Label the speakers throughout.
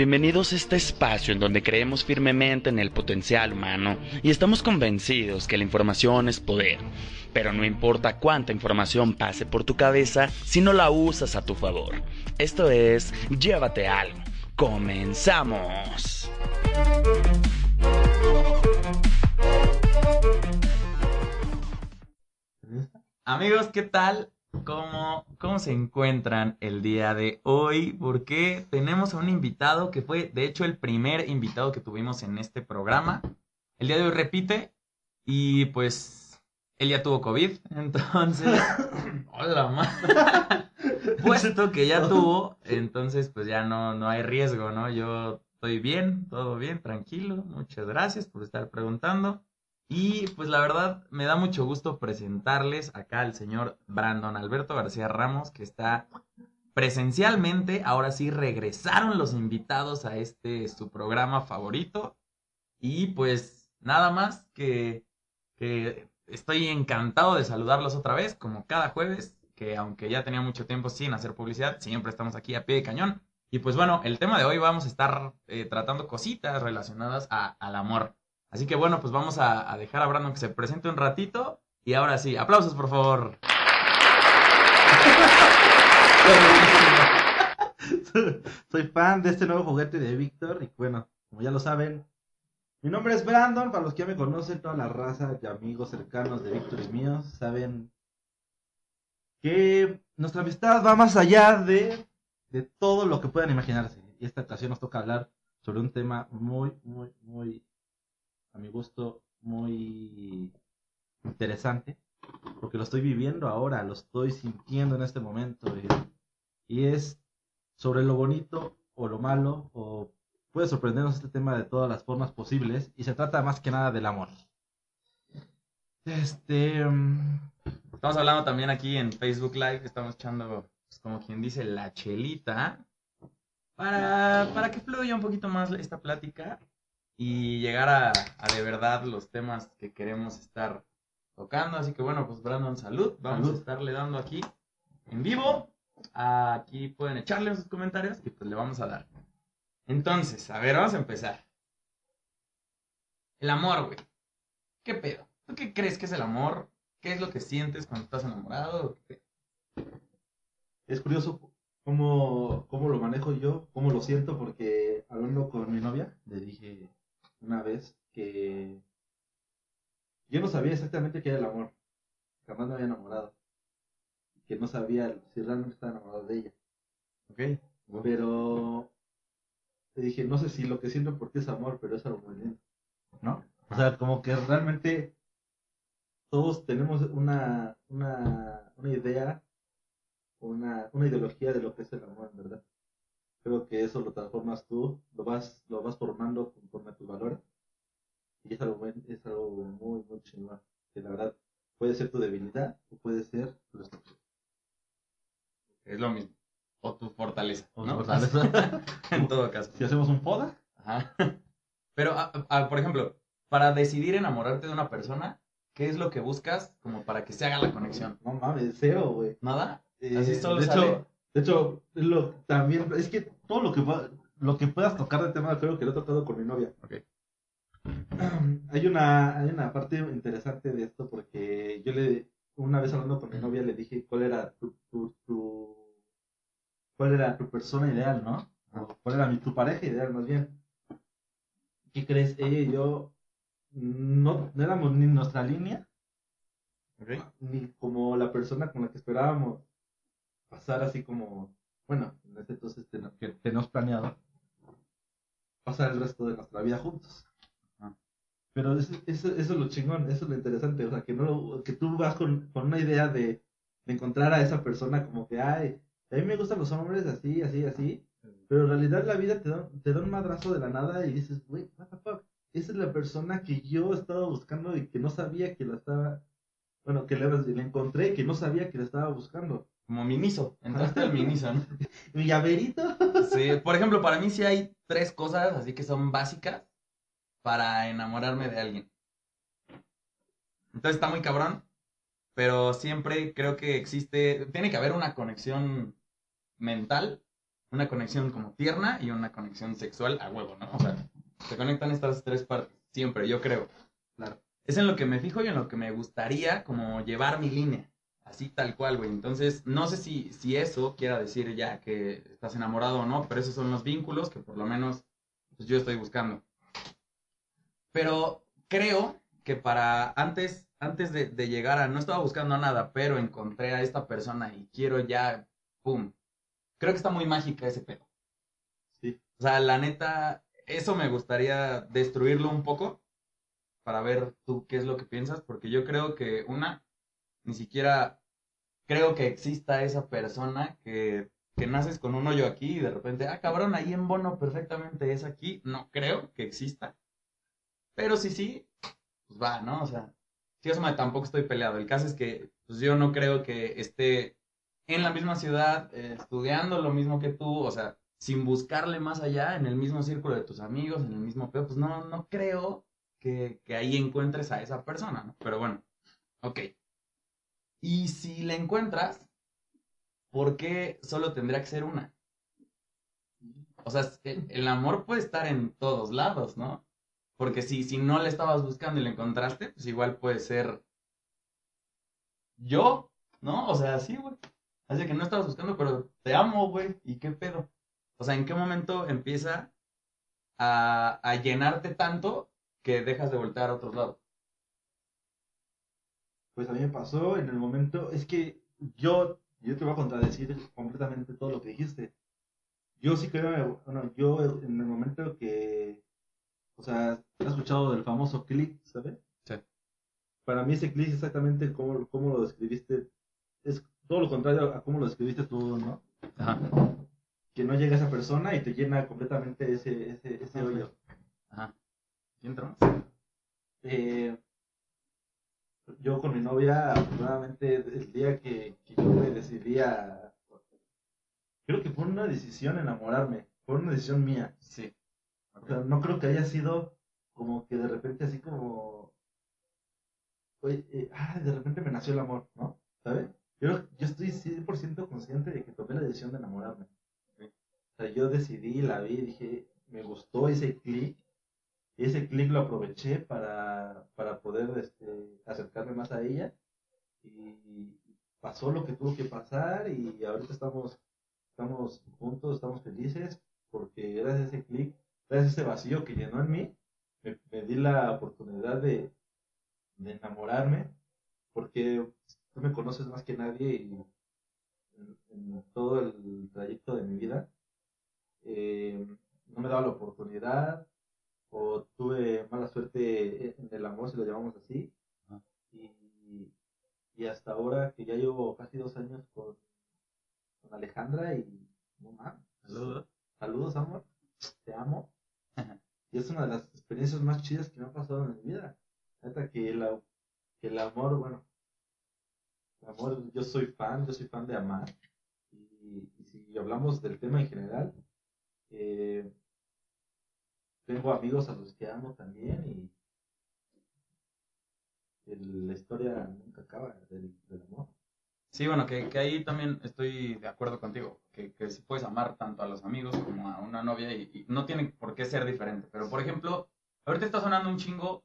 Speaker 1: Bienvenidos a este espacio en donde creemos firmemente en el potencial humano y estamos convencidos que la información es poder. Pero no importa cuánta información pase por tu cabeza si no la usas a tu favor. Esto es Llévate algo. Comenzamos. Amigos, ¿qué tal? ¿Cómo, ¿Cómo se encuentran el día de hoy? Porque tenemos a un invitado que fue, de hecho, el primer invitado que tuvimos en este programa. El día de hoy repite y pues él ya tuvo COVID, entonces... Hola, ma. Puesto que ya tuvo, entonces pues ya no, no hay riesgo, ¿no? Yo estoy bien, todo bien, tranquilo. Muchas gracias por estar preguntando. Y pues la verdad me da mucho gusto presentarles acá al señor Brandon Alberto García Ramos, que está presencialmente. Ahora sí regresaron los invitados a este su programa favorito. Y pues nada más que, que estoy encantado de saludarlos otra vez, como cada jueves, que aunque ya tenía mucho tiempo sin hacer publicidad, siempre estamos aquí a pie de cañón. Y pues bueno, el tema de hoy vamos a estar eh, tratando cositas relacionadas a, al amor. Así que bueno, pues vamos a, dejar a Brandon que se presente un ratito. Y ahora sí, aplausos por favor.
Speaker 2: Soy fan de este nuevo juguete de Víctor. Y bueno, como ya lo saben, mi nombre es Brandon. Para los que ya me conocen, toda la raza de amigos cercanos de Víctor y míos saben que nuestra amistad va más allá de, de todo lo que puedan imaginarse. Y esta ocasión nos toca hablar sobre un tema muy, muy, muy a mi gusto, muy interesante, porque lo estoy viviendo ahora, lo estoy sintiendo en este momento, y, y, es sobre lo bonito o lo malo, o puede sorprendernos este tema de todas las formas posibles, y se trata más que nada del amor. Este... Um...
Speaker 1: Estamos hablando también aquí en Facebook Live, estamos echando, pues, como quien dice, la chelita, para, para que fluya un poquito más esta plática y llegar a, a, de verdad los temas que queremos estar tocando. Así que bueno, pues Brandon, salud. Vamos
Speaker 2: Salud.
Speaker 1: a estarle dando aquí en vivo. Aquí pueden echarle sus comentarios y pues le vamos a dar. Entonces, a ver, vamos a empezar. El amor, güey. ¿Qué pedo? ¿Tú qué crees que es el amor? ¿Qué es lo que sientes cuando estás enamorado?
Speaker 2: Es curioso cómo, cómo lo manejo yo, cómo lo siento, porque hablando con mi novia, le dije una vez que yo no sabía exactamente qué era el amor. Jamás me había enamorado. Que no sabía si realmente estaba enamorado de ella.
Speaker 1: Ok.
Speaker 2: Pero le dije, no sé si lo que siento por ti es amor, pero es algo muy lindo. ¿No? O sea, como que realmente todos tenemos una, una, una idea, una, una ideología de lo que es el amor, en verdad creo que eso lo transformas tú, lo vas, lo vas formando conforme a tus valores. Y es algo, buen, es algo muy, muy chingón. Que la verdad puede ser tu debilidad o puede ser tu destrucción.
Speaker 1: Es lo mismo. O tu fortaleza.
Speaker 2: O
Speaker 1: ¿no?
Speaker 2: fortaleza.
Speaker 1: en todo caso.
Speaker 2: Si hacemos un poda.
Speaker 1: Ajá. Pero, a, a, por ejemplo, para decidir enamorarte de una persona, ¿qué es lo que buscas como para que se haga la conexión?
Speaker 2: No mames, cero, güey.
Speaker 1: ¿Nada?
Speaker 2: Eh,
Speaker 1: Así solo
Speaker 2: de
Speaker 1: sale.
Speaker 2: hecho, de hecho, lo, también, es que todo lo que, lo que puedas tocar de tema, creo que lo he tocado con mi novia.
Speaker 1: Okay.
Speaker 2: Hay una, hay una parte interesante de esto porque yo le, una vez hablando con mi novia le dije cuál era tu, tu, tu cuál era tu persona ideal, ¿no? O cuál era mi, tu pareja ideal más bien. ¿Qué crees? Ella y yo no, no éramos ni nuestra línea,
Speaker 1: Okay.
Speaker 2: ni como la persona con la que esperábamos pasar así como, bueno, en este entonces que tenemos planeado pasar el resto de nuestra vida juntos. Pero eso, eso, eso, es lo chingón, eso es lo interesante, o sea, que no que tú vas con, con una idea de, de, encontrar a esa persona como que, ay, A mí me gustan los hombres así, así, así. Pero en realidad la vida te da, te da un madrazo de la nada y dices, güey, what the fuck. Esa es la persona que yo estaba buscando y que no sabía que la estaba. Bueno, que le, encontré y que no sabía que la estaba buscando.
Speaker 1: Como Miniso. Entraste al Miniso, ¿no?
Speaker 2: Mi llaverito.
Speaker 1: Sí, por ejemplo, para mí sí hay tres cosas así que son básicas para enamorarme de alguien. Entonces está muy cabrón, pero siempre creo que existe, tiene que haber una conexión mental, una conexión como tierna y una conexión sexual a huevo, ¿no? O sea, se conectan estas tres partes, siempre, yo creo. Es en lo que me fijo y en lo que me gustaría como llevar mi línea, así tal cual, güey. Entonces, no sé si, si eso quiera decir ya que estás enamorado o no, pero esos son los vínculos que por lo menos pues, yo estoy buscando. Pero creo que para antes, antes de, de llegar a, no estaba buscando nada, pero encontré a esta persona y quiero ya, pum. Creo que está muy mágica ese pedo.
Speaker 2: Sí.
Speaker 1: O sea, la neta, eso me gustaría destruirlo un poco para ver tú qué es lo que piensas, porque yo creo que una, ni siquiera creo que exista esa persona que, que naces con un hoyo aquí y de repente, ah, cabrón, ahí en bono perfectamente es aquí. No creo que exista. Pero sí, sí, pues va, ¿no? O sea, sí, eso me, tampoco estoy peleado. El caso es que pues yo no creo que esté en la misma ciudad, eh, estudiando lo mismo que tú, o sea, sin buscarle más allá, en el mismo círculo de tus amigos, en el mismo pedo, pues no, no creo que, que ahí encuentres a esa persona, ¿no? Pero bueno, ok. Y si la encuentras, ¿por qué solo tendría que ser una? O sea, el, amor puede estar en todos lados, ¿no? Porque si, si no le estabas buscando y le encontraste, pues igual puede ser yo, ¿no? O sea, sí, güey. Así que no estabas buscando, pero te amo, güey. ¿Y qué pedo? O sea, ¿en qué momento empieza a, a llenarte tanto que dejas de voltear a otros lados?
Speaker 2: Pues a mí me pasó en el momento, es que yo, yo te voy a contradecir completamente todo lo que dijiste. Yo sí creo, bueno, yo en el momento que, o sea, ¿has escuchado del famoso click, ¿sabes?
Speaker 1: Sí.
Speaker 2: Para mí ese click exactamente como, como lo describiste, es todo lo contrario a cómo lo describiste tú, ¿no?
Speaker 1: Ajá.
Speaker 2: Que no llega esa persona y te llena completamente ese, ese, ese hoyo.
Speaker 1: Ajá. ¿Y entra?
Speaker 2: Eh, yo con mi novia, afortunadamente, el día que, que yo me decidí a... Creo que fue una decisión enamorarme, fue una decisión mía.
Speaker 1: Sí.
Speaker 2: O sea, no creo que haya sido como que de repente así como... Oye, eh, ah, de repente me nació el amor, ¿no? ¿Sabes? Yo, yo estoy 100% consciente de que tomé la decisión de enamorarme. O sea, yo decidí, la vi, dije, me gustó ese clic. Ese clic lo aproveché para, para poder este, acercarme más a ella. Y pasó lo que tuvo que pasar y ahorita estamos, estamos juntos, estamos felices porque gracias a ese clic, gracias a ese vacío que llenó en mí, me, di la oportunidad de, de enamorarme porque tú me conoces más que nadie y en, en todo el trayecto de mi vida eh, no me daba la oportunidad o tuve mala suerte en el amor, si lo llamamos así. Y, y hasta ahora que ya llevo casi dos años con, con Alejandra y no mames.
Speaker 1: Saludos.
Speaker 2: Saludos, amor. Te amo. Y es una de las experiencias más chidas que me ha pasado en mi vida. Neta que, la, que el amor, bueno, el amor, yo soy fan, yo soy fan de amar. Y, y si hablamos del tema en general, eh, tengo amigos a los que amo también y la historia nunca acaba del, del amor.
Speaker 1: Sí, bueno, que, que ahí también estoy de acuerdo contigo, que, que sí puedes amar tanto a los amigos como a una novia y, y no tiene por qué ser diferente. Pero, por ejemplo, ahorita está sonando un chingo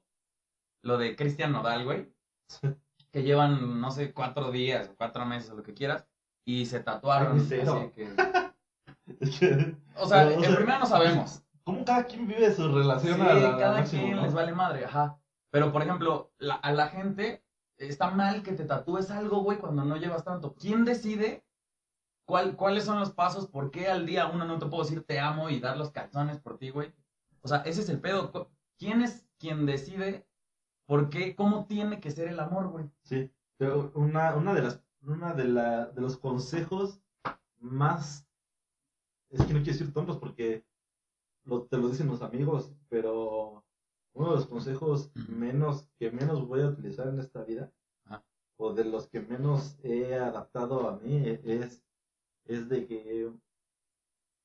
Speaker 1: lo de Cristian Nodal, güey, que llevan, no sé, cuatro días o cuatro meses o lo que quieras, y se tatuaron. Así que- O sea, en primera no sabemos.
Speaker 2: ¿Cómo cada quien vive su
Speaker 1: Sí,
Speaker 2: relación a la,
Speaker 1: cada
Speaker 2: máximo,
Speaker 1: quien
Speaker 2: no?
Speaker 1: les vale madre, ajá. Pero, por ejemplo, la- a la gente está mal que te tatúes algo, güey, cuando no llevas tanto. ¿Quién decide cuál, cuáles son los pasos? ¿Por qué al día uno no te puedo decir te amo y dar los calzones por ti, güey? O sea, ese es el pedo. ¿Quién es quien decide por qué, cómo tiene que ser el amor, güey?
Speaker 2: Sí, pero una, una de las una de, la, de los consejos más, es que no quiero decir tontos porque lo, te lo dicen los amigos, pero uno de los consejos menos que menos voy a utilizar en esta vida, o de los que menos he adaptado a mí, es, es de que,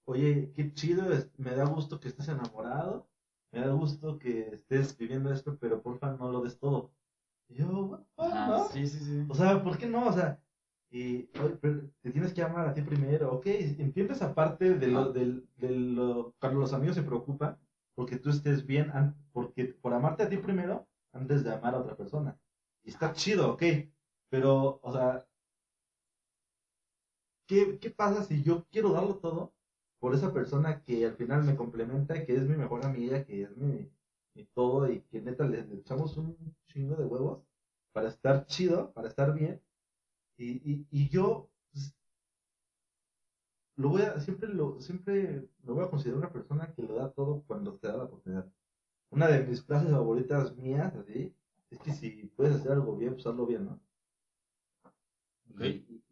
Speaker 2: oye, qué chido, me da gusto que estés enamorado, me da gusto que estés viviendo esto, pero porfa no lo des todo. yo,
Speaker 1: ah, sí, sí, sí.
Speaker 2: O sea, ¿por qué no? O sea, y te tienes que amar a ti primero, ok, entiendes aparte de lo, de, de lo, cuando los amigos se preocupan, porque tú estés bien, porque por amarte a ti primero, antes de amar a otra persona. Y está chido, ok, pero, o sea, ¿qué, ¿qué pasa si yo quiero darlo todo por esa persona que al final me complementa, que es mi mejor amiga, que es mi, mi todo y que neta le, echamos un chingo de huevos para estar chido, para estar bien? Y, y, y yo pues, lo voy a, siempre lo, siempre lo voy a considerar una persona que lo da todo cuando te da la oportunidad. Una de mis frases favoritas mías, así, es que si puedes hacer algo bien, pues hazlo bien, ¿no? Y,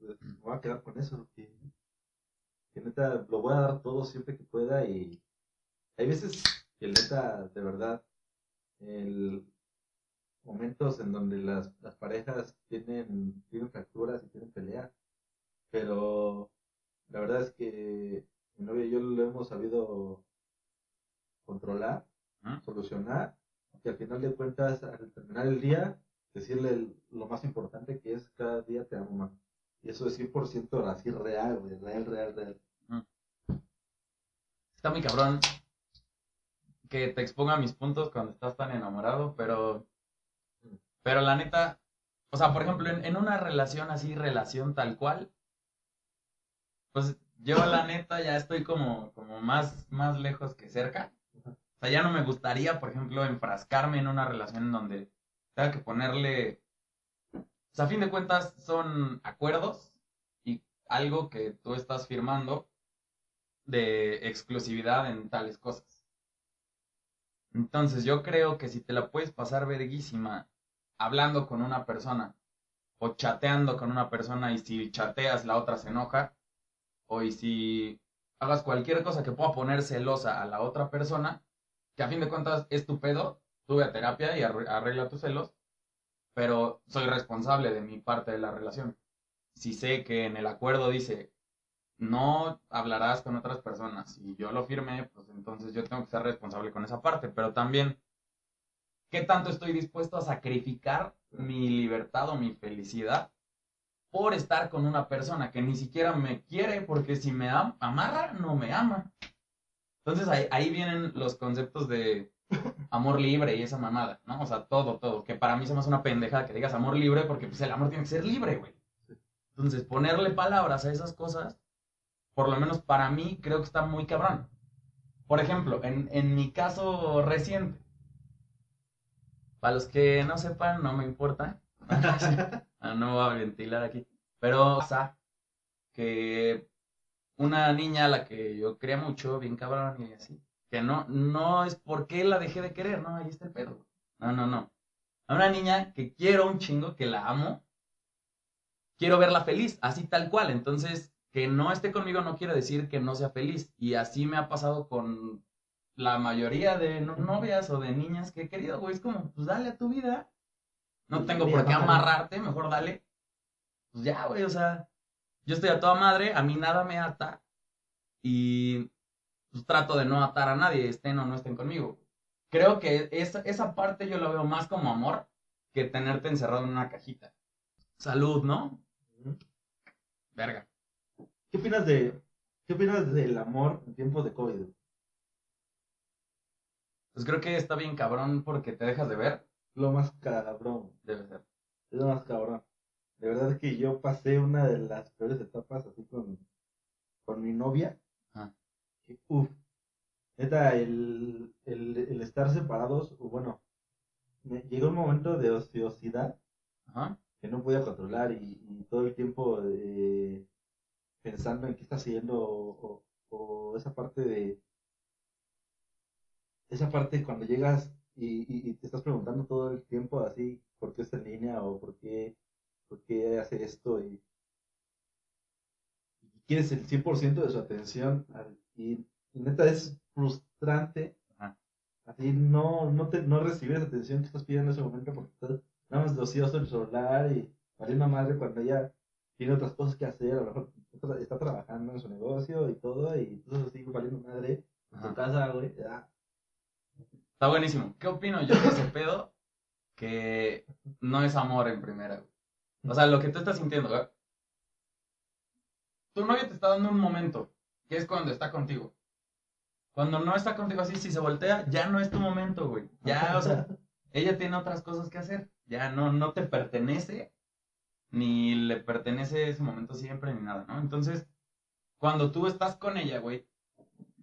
Speaker 2: pues, me voy a quedar con eso, que neta lo voy a dar todo siempre que pueda y hay veces que neta, de verdad, el momentos en donde las, las parejas tienen, tienen fracturas y tienen peleas, pero la verdad es que mi novia y yo lo hemos sabido controlar, solucionar, que al final de cuentas, al terminar el día, decirle lo más importante que es cada día te amo más. Y eso es 100% así real, real, real, real.
Speaker 1: Está muy cabrón que te exponga mis puntos cuando estás tan enamorado, pero, pero la neta, o sea, por ejemplo, en, en una relación así, relación tal cual, pues yo la neta ya estoy como, como más, más lejos que cerca. O sea, ya no me gustaría, por ejemplo, enfrascarme en una relación en donde tenga que ponerle... O sea, a fin de cuentas son acuerdos y algo que tú estás firmando de exclusividad en tales cosas. Entonces yo creo que si te la puedes pasar verguísima hablando con una persona o chateando con una persona y si chateas la otra se enoja, o y si hagas cualquier cosa que pueda poner celosa a la otra persona, que a fin de cuentas es tu pedo, tuve a terapia y arregla tus celos, pero soy responsable de mi parte de la relación. Si sé que en el acuerdo dice, no hablarás con otras personas y yo lo firmé, pues entonces yo tengo que ser responsable con esa parte, pero también, ¿qué tanto estoy dispuesto a sacrificar mi libertad o mi felicidad por estar con una persona que ni siquiera me quiere, porque si me amarra, no me ama. Entonces ahí, vienen los conceptos de amor libre y esa mamada, ¿no? O sea, todo, todo. Que para mí se me hace una pendeja que digas amor libre porque pues el amor tiene que ser libre, güey. Entonces ponerle palabras a esas cosas, por lo menos para mí, creo que está muy cabrón. Por ejemplo, en, en mi caso reciente, para los que no sepan, no me importa. Ah, no voy a ventilar aquí. Pero, sea, que una niña a la que yo quería mucho, bien cabrón y así, que no, no es porque la dejé de querer, no, ahí está el pedo. No, no, no. A una niña que quiero un chingo, que la amo, quiero verla feliz, así tal cual. Entonces, que no esté conmigo no quiere decir que no sea feliz. Y así me ha pasado con la mayoría de novias o de niñas que he querido, güey. Es como, pues dale a tu vida. No tengo por qué amarrarte, mejor dale. Pues ya, güey, o sea, yo estoy a toda madre, a mí nada me ata y pues trato de no atar a nadie, estén o no estén conmigo. Creo que esa, esa parte yo lo veo más como amor que tenerte encerrado en una cajita. Salud, ¿no? Verga.
Speaker 2: ¿Qué opinas de qué opinas del amor en tiempos de COVID?
Speaker 1: Pues creo que está bien cabrón porque te dejas de ver
Speaker 2: lo más cabrón.
Speaker 1: Debe ser.
Speaker 2: Es lo más cabrón. De verdad que yo pasé una de las peores etapas así con, con mi novia. Ah. Que, uf. Neta, el, el, el, estar separados, bueno, me llegó un momento de ociosidad que no podía controlar y, todo el tiempo eh, pensando en qué está haciendo o, o esa parte de esa parte cuando llegas y, y, te estás preguntando todo el tiempo así, ¿por qué está en línea o por qué, por qué hace esto? Y, quieres el 100% de su atención y, neta es frustrante así no, no, te, no recibir esa atención que estás pidiendo en ese momento porque estás nada más ocioso en el celular y una madre cuando ella tiene otras cosas que hacer, a lo mejor está trabajando en su negocio y todo, y entonces sigue valiendo madre en su casa, güey.
Speaker 1: Está buenísimo. ¿Qué opino yo de ese pedo? Que no es amor en primera, güey. O sea, lo que tú estás sintiendo, güey. Tu novio te está dando un momento, que es cuando está contigo. Cuando no está contigo así, si se voltea, ya no es tu momento, güey. Ya, o sea, ella tiene otras cosas que hacer. Ya no, no te pertenece ni le pertenece ese momento siempre, ni nada, ¿no? Entonces, cuando tú estás con ella, güey,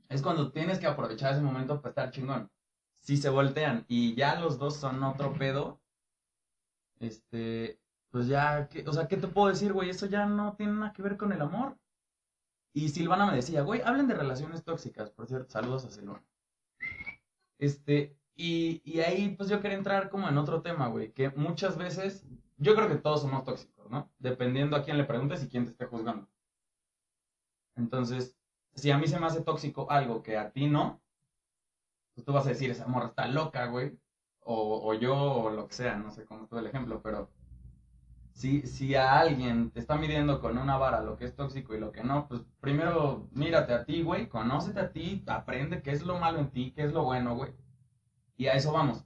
Speaker 1: es cuando tienes que aprovechar ese momento para estar chingón. Si se voltean y ya los dos son otro pedo, este, pues ya, o sea, ¿qué te puedo decir, güey? Eso ya no tiene nada que ver con el amor. Y Silvana me decía, güey, hablen de relaciones tóxicas, por cierto, saludos a Silvana. Este, y, y ahí pues yo quería entrar como en otro tema, güey, que muchas veces, yo creo que todos somos tóxicos ¿no? Dependiendo a quién le preguntes y quién te esté juzgando. Entonces, si a mí se me hace tóxico algo que a ti no, pues tú vas a decir, esa morra está loca, güey. O, yo, o lo que sea, no sé cómo todo el ejemplo, pero si, si a alguien te está midiendo con una vara lo que es tóxico y lo que no, pues primero mírate a ti, güey, conócete a ti, aprende qué es lo malo en ti, qué es lo bueno, güey. Y a eso vamos.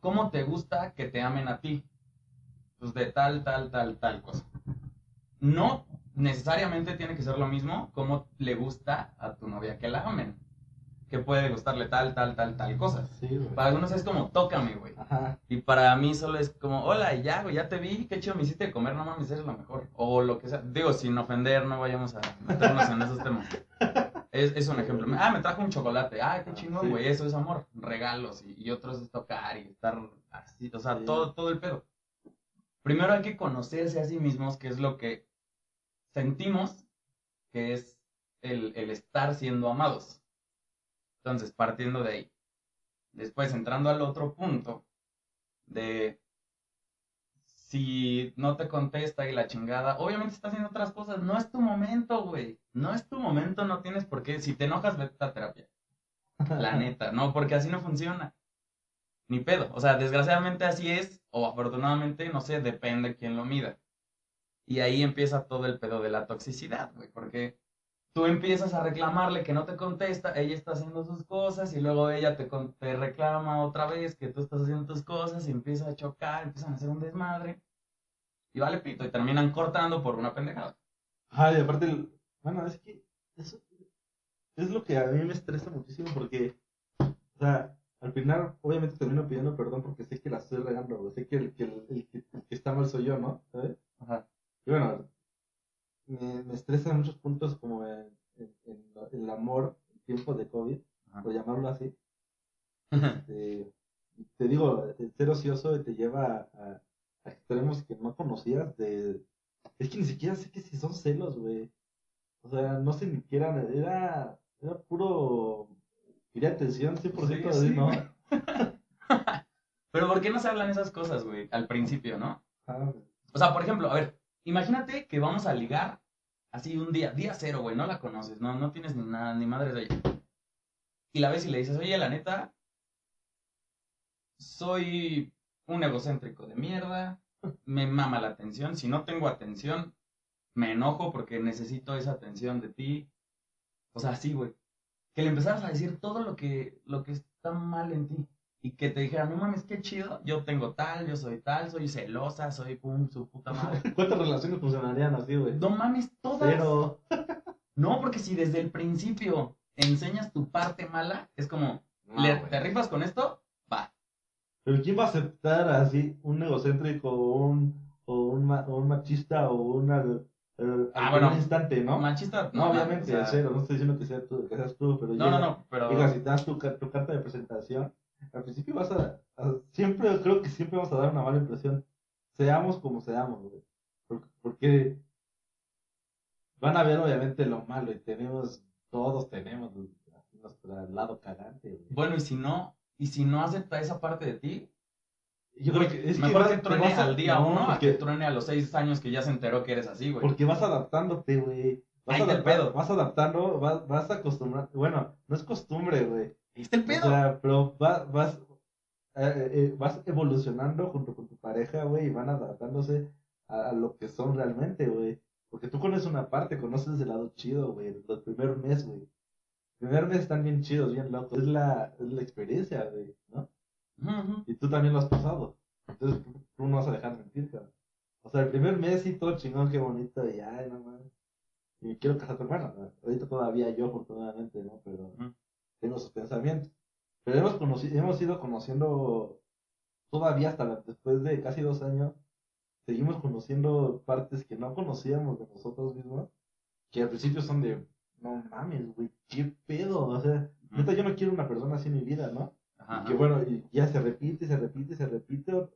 Speaker 1: ¿Cómo te gusta que te amen a ti? pues de tal, tal, tal, tal cosa. No necesariamente tiene que ser lo mismo como le gusta a tu novia que la amen. Que puede gustarle tal, tal, tal, tal cosa. para algunos es como, tócame, güey. Y para mí solo es como, hola, ya, güey, ya te vi, qué chido me hiciste de comer, no mames, eres lo mejor. O lo que sea. Digo, sin ofender, no vayamos a meternos en esos temas. Es, es un ejemplo. Ah, me trajo un chocolate. Ah, qué chingón, güey, eso es amor. Regalos y, otros es tocar y estar así, o sea, todo, todo el pedo. Primero hay que conocerse a sí mismos, que es lo que sentimos que es el, estar siendo amados. Entonces, partiendo de ahí. Después, entrando al otro punto de si no te contesta y la chingada, obviamente está haciendo otras cosas. No es tu momento, güey. No es tu momento, no tienes por qué. Si te enojas, vete a terapia. La neta, no, porque así no funciona ni pedo. O sea, desgraciadamente así es, o afortunadamente, no sé, depende quién lo mida. Y ahí empieza todo el pedo de la toxicidad, güey, porque tú empiezas a reclamarle que no te contesta, ella está haciendo sus cosas y luego ella te, te reclama otra vez que tú estás haciendo tus cosas y empieza a chocar, empiezan a hacer un desmadre. Y vale pito, y terminan cortando por una pendejada.
Speaker 2: Ay, y aparte, bueno, es que eso es lo que a mí me estresa muchísimo porque, o sea, al final, obviamente termino pidiendo perdón porque sé que la estoy regando, sé que el, que el, que, está mal soy yo, ¿no? ¿Sabes? Ajá. Y bueno, me, me estresa en muchos puntos como en, el amor, el tiempo de COVID, por llamarlo así. Este, te digo, el ser ocioso te lleva a, extremos que no conocías de... Es que ni siquiera sé que si son celos, güey. O sea, no sé ni siquiera, era, era puro Quería atención 100% sí, ¿no?
Speaker 1: Pero ¿por qué no se hablan esas cosas, güey? Al principio, ¿no? Ah, o sea, por ejemplo, a ver, imagínate que vamos a ligar así un día, día cero, güey, no la conoces, no, no tienes ni nada, ni madre de ella. Y la ves y le dices, oye, la neta, soy un egocéntrico de mierda, me mama la atención, si no tengo atención, me enojo porque necesito esa atención de ti. O sea, sí, güey que le empezaras a decir todo lo que, lo que está mal en ti. Y que te dijera, no mames, qué chido, yo tengo tal, yo soy tal, soy celosa, soy pum, su puta madre.
Speaker 2: ¿Cuántas relaciones funcionarían así, güey?
Speaker 1: No mames, todas. Pero... no, porque si desde el principio enseñas tu parte mala, es como, ¿le, ¿te rifas con esto? Va.
Speaker 2: Pero ¿quién va a aceptar así un egocéntrico o un, o un, o un machista o una ah, bueno. un instante, ¿no?
Speaker 1: Machista.
Speaker 2: No, obviamente, cero. No estoy diciendo que, sea tú, que seas tú, pero.
Speaker 1: No, no, no. Pero...
Speaker 2: Diga, si das tu, tu, carta de presentación, al principio vas a, Siempre, creo que siempre vas a dar una mala impresión. Seamos como seamos, güey. Porque, van a ver, obviamente, lo malo. Y tenemos. Todos tenemos nuestro lado cagante,
Speaker 1: Bueno, y si no. Y si no acepta esa parte de ti,
Speaker 2: Yo creo que es
Speaker 1: Mejor que
Speaker 2: te
Speaker 1: truene
Speaker 2: a-
Speaker 1: al día
Speaker 2: no,
Speaker 1: uno a
Speaker 2: porque-
Speaker 1: que truene a los seis años que ya se enteró que eres así, güey.
Speaker 2: Porque vas adaptándote, güey. Vas,
Speaker 1: Ahí está el
Speaker 2: adapta-
Speaker 1: pedo.
Speaker 2: vas adaptando, vas, vas acostumbrando. Bueno, no es costumbre, güey.
Speaker 1: Ahí está el pedo.
Speaker 2: O sea, pero va- vas, eh, eh, vas evolucionando junto con tu pareja, güey, y van adaptándose a, a lo que son realmente, güey. Porque tú conoces una parte, conoces el lado chido, güey, el primer mes, güey. El primer mes están bien chidos, bien locos. Es la, es la experiencia, güey, ¿no? Y tú también lo has pasado. Entonces tú, tú no vas a dejar mentir, cabrón. O sea, el primer mes sí, todo chingón, qué bonito, y ay, no mames. Y quiero casar con bueno, ¿no? ahorita todavía yo, afortunadamente, ¿no? Pero. Tengo sus pensamientos. Pero hemos, conocido, hemos ido conociendo, todavía hasta la- después de casi dos años, seguimos conociendo partes que no conocíamos de nosotros mismos, que al principio son de, no mames, güey, qué pedo, o sea, yo no quiero una persona así en mi vida, ¿no?
Speaker 1: Ajá,
Speaker 2: Y que bueno, y ya se repite, se repite, se repite,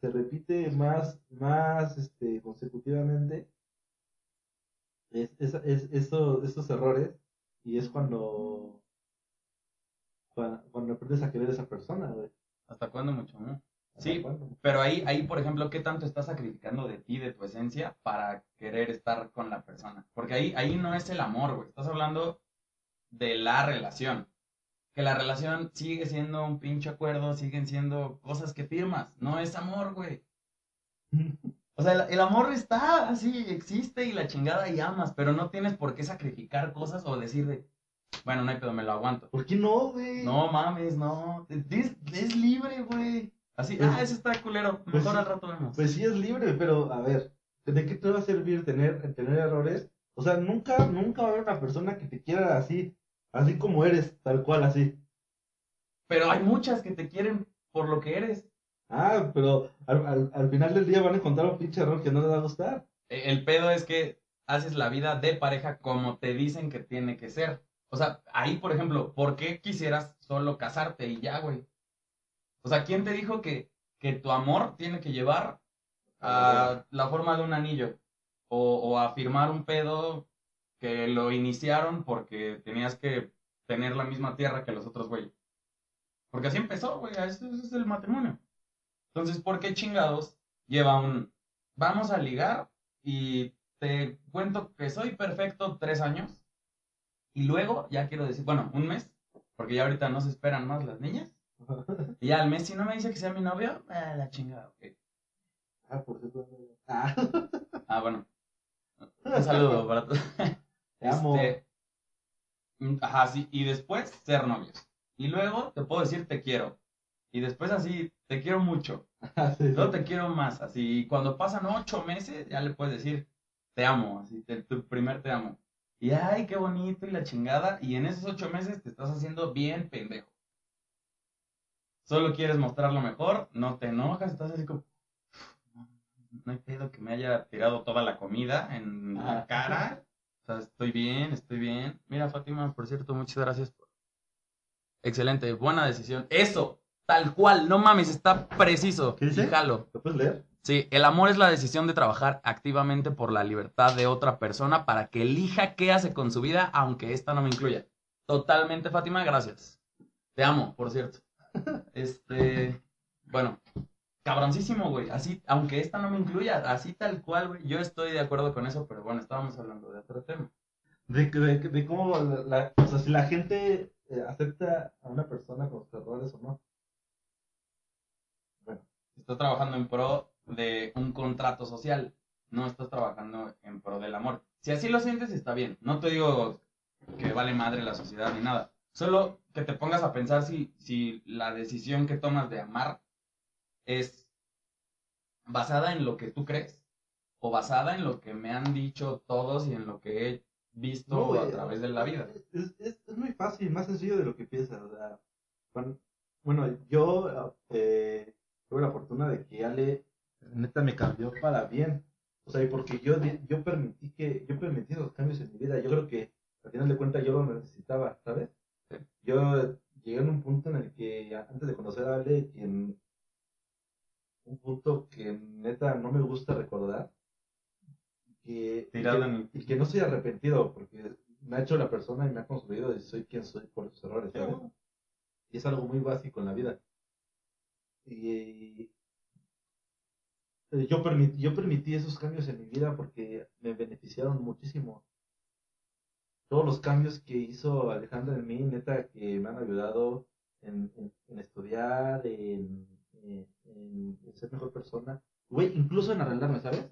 Speaker 2: se repite más, más este, consecutivamente es, es, es- eso- esos errores y es cuando, cuando, cuando aprendes a querer a esa persona, güey.
Speaker 1: ¿Hasta cuándo mucho? Sí.
Speaker 2: cuándo?
Speaker 1: Pero ahí, ahí, por ejemplo, ¿qué tanto estás sacrificando de ti, de tu esencia, para querer estar con la persona? Porque ahí, ahí no es el amor, güey. Estás hablando de la relación. Que la relación sigue siendo un pinche acuerdo, siguen siendo cosas que firmas. No es amor, güey. O sea, el, el amor está así, existe y la chingada y amas, pero no tienes por qué sacrificar cosas o decir de, bueno, no hay pedo, me lo aguanto.
Speaker 2: ¿Por qué no, güey?
Speaker 1: No mames, no. Es, es libre, güey. Así,
Speaker 2: Pues-
Speaker 1: ah, ese está culero.
Speaker 2: pues
Speaker 1: Mejor al rato vemos.
Speaker 2: Pues sí es libre, pero a ver, ¿de qué te va a servir tener, tener errores? O sea, nunca, nunca va a haber una persona que te quiera así, así como eres, tal cual, así.
Speaker 1: Pero hay muchas que te quieren por lo que eres.
Speaker 2: Ah, pero al, al, al final del día van a encontrar un pinche error que no les va a gustar.
Speaker 1: E- El pedo es que haces la vida de pareja como te dicen que tiene que ser. O sea, ahí, por ejemplo, ¿por qué quisieras solo casarte y ya, güey? O sea, ¿quién te dijo que, que tu amor tiene que llevar a la forma de un anillo? O, a firmar un pedo que lo iniciaron porque tenías que tener la misma tierra que los otros, güey. Porque así empezó, güey. Ese es el matrimonio. Entonces, ¿por qué chingados lleva un... Vamos a ligar y te cuento que soy perfecto tres años y luego ya quiero decir, bueno, un mes, porque ya ahorita no se esperan más las niñas. Y ya al mes, si no me dice que sea mi novio, eh, la chingada, ok.
Speaker 2: Ah, por cierto. Ah,
Speaker 1: Ah, bueno. Un saludo para todos.
Speaker 2: te amo.
Speaker 1: Este, mm, ajá, sí. Y después ser novios. Y luego te puedo decir te quiero. Y después así, te quiero mucho.
Speaker 2: Ah, sí, sí.
Speaker 1: Luego te quiero más. Así, y cuando pasan ocho meses, ya le puedes decir te amo. Así, te- tu primer te amo. Y ay, qué bonito y la chingada. Y en esos ocho meses te estás haciendo bien pendejo. Solo quieres mostrar lo mejor, no te enojas, estás así como. No hay pedo que me haya tirado toda la comida en la
Speaker 2: Ajá.
Speaker 1: cara. O sea, estoy bien, estoy bien. Mira, Fátima, por cierto, muchas gracias. por- Excelente, buena decisión. Eso, tal cual, no mames, está preciso.
Speaker 2: ¿Qué dice? ¿Lo puedes leer?
Speaker 1: Sí, el amor es la decisión de trabajar activamente por la libertad de otra persona para que elija qué hace con su vida, aunque esta no me incluya. Totalmente, Fátima, gracias. Te amo, por cierto. Este, bueno, cabroncísimo, güey. Así, aunque esta no me incluya, así tal cual, güey. Yo estoy de acuerdo con eso, pero bueno, estábamos hablando de otro tema.
Speaker 2: De, de, de cómo la, la- o sea, si la gente eh, acepta a una persona con sus errores o no. Bueno,
Speaker 1: Estás trabajando en pro de un contrato social, no estás trabajando en pro del amor. Si así lo sientes, está bien. No te digo que vale madre la sociedad ni nada. Solo que te pongas a pensar si, si la decisión que tomas de amar es basada en lo que tú crees o basada en lo que me han dicho todos y en lo que he visto
Speaker 2: No,
Speaker 1: a
Speaker 2: güey,
Speaker 1: través de la vida.
Speaker 2: Es, es, es muy fácil, más sencillo de lo que piensas. O sea, bueno, yo eh, tuve la fortuna de que Ale neta me cambió para bien. O sea, y porque yo, yo permití que, yo permití esos cambios en mi vida. Yo creo que al final de cuentas yo lo necesitaba, ¿sabes?
Speaker 1: Sí.
Speaker 2: Yo llegué en un punto en el que antes de conocer a Ale, en un punto que neta no me gusta recordar, que, y que- y que no estoy arrepentido porque me ha hecho la persona y me ha construido y soy quien soy por sus errores, ¿sabes? Y es algo muy básico en la vida. y, eh, yo, permití, yo permití esos cambios en mi vida porque me beneficiaron muchísimo. Todos los cambios que hizo Alejandra en mí, neta, que me han ayudado en, estudiar, en, ser mejor persona. Güey, incluso en arreglarme, ¿sabes?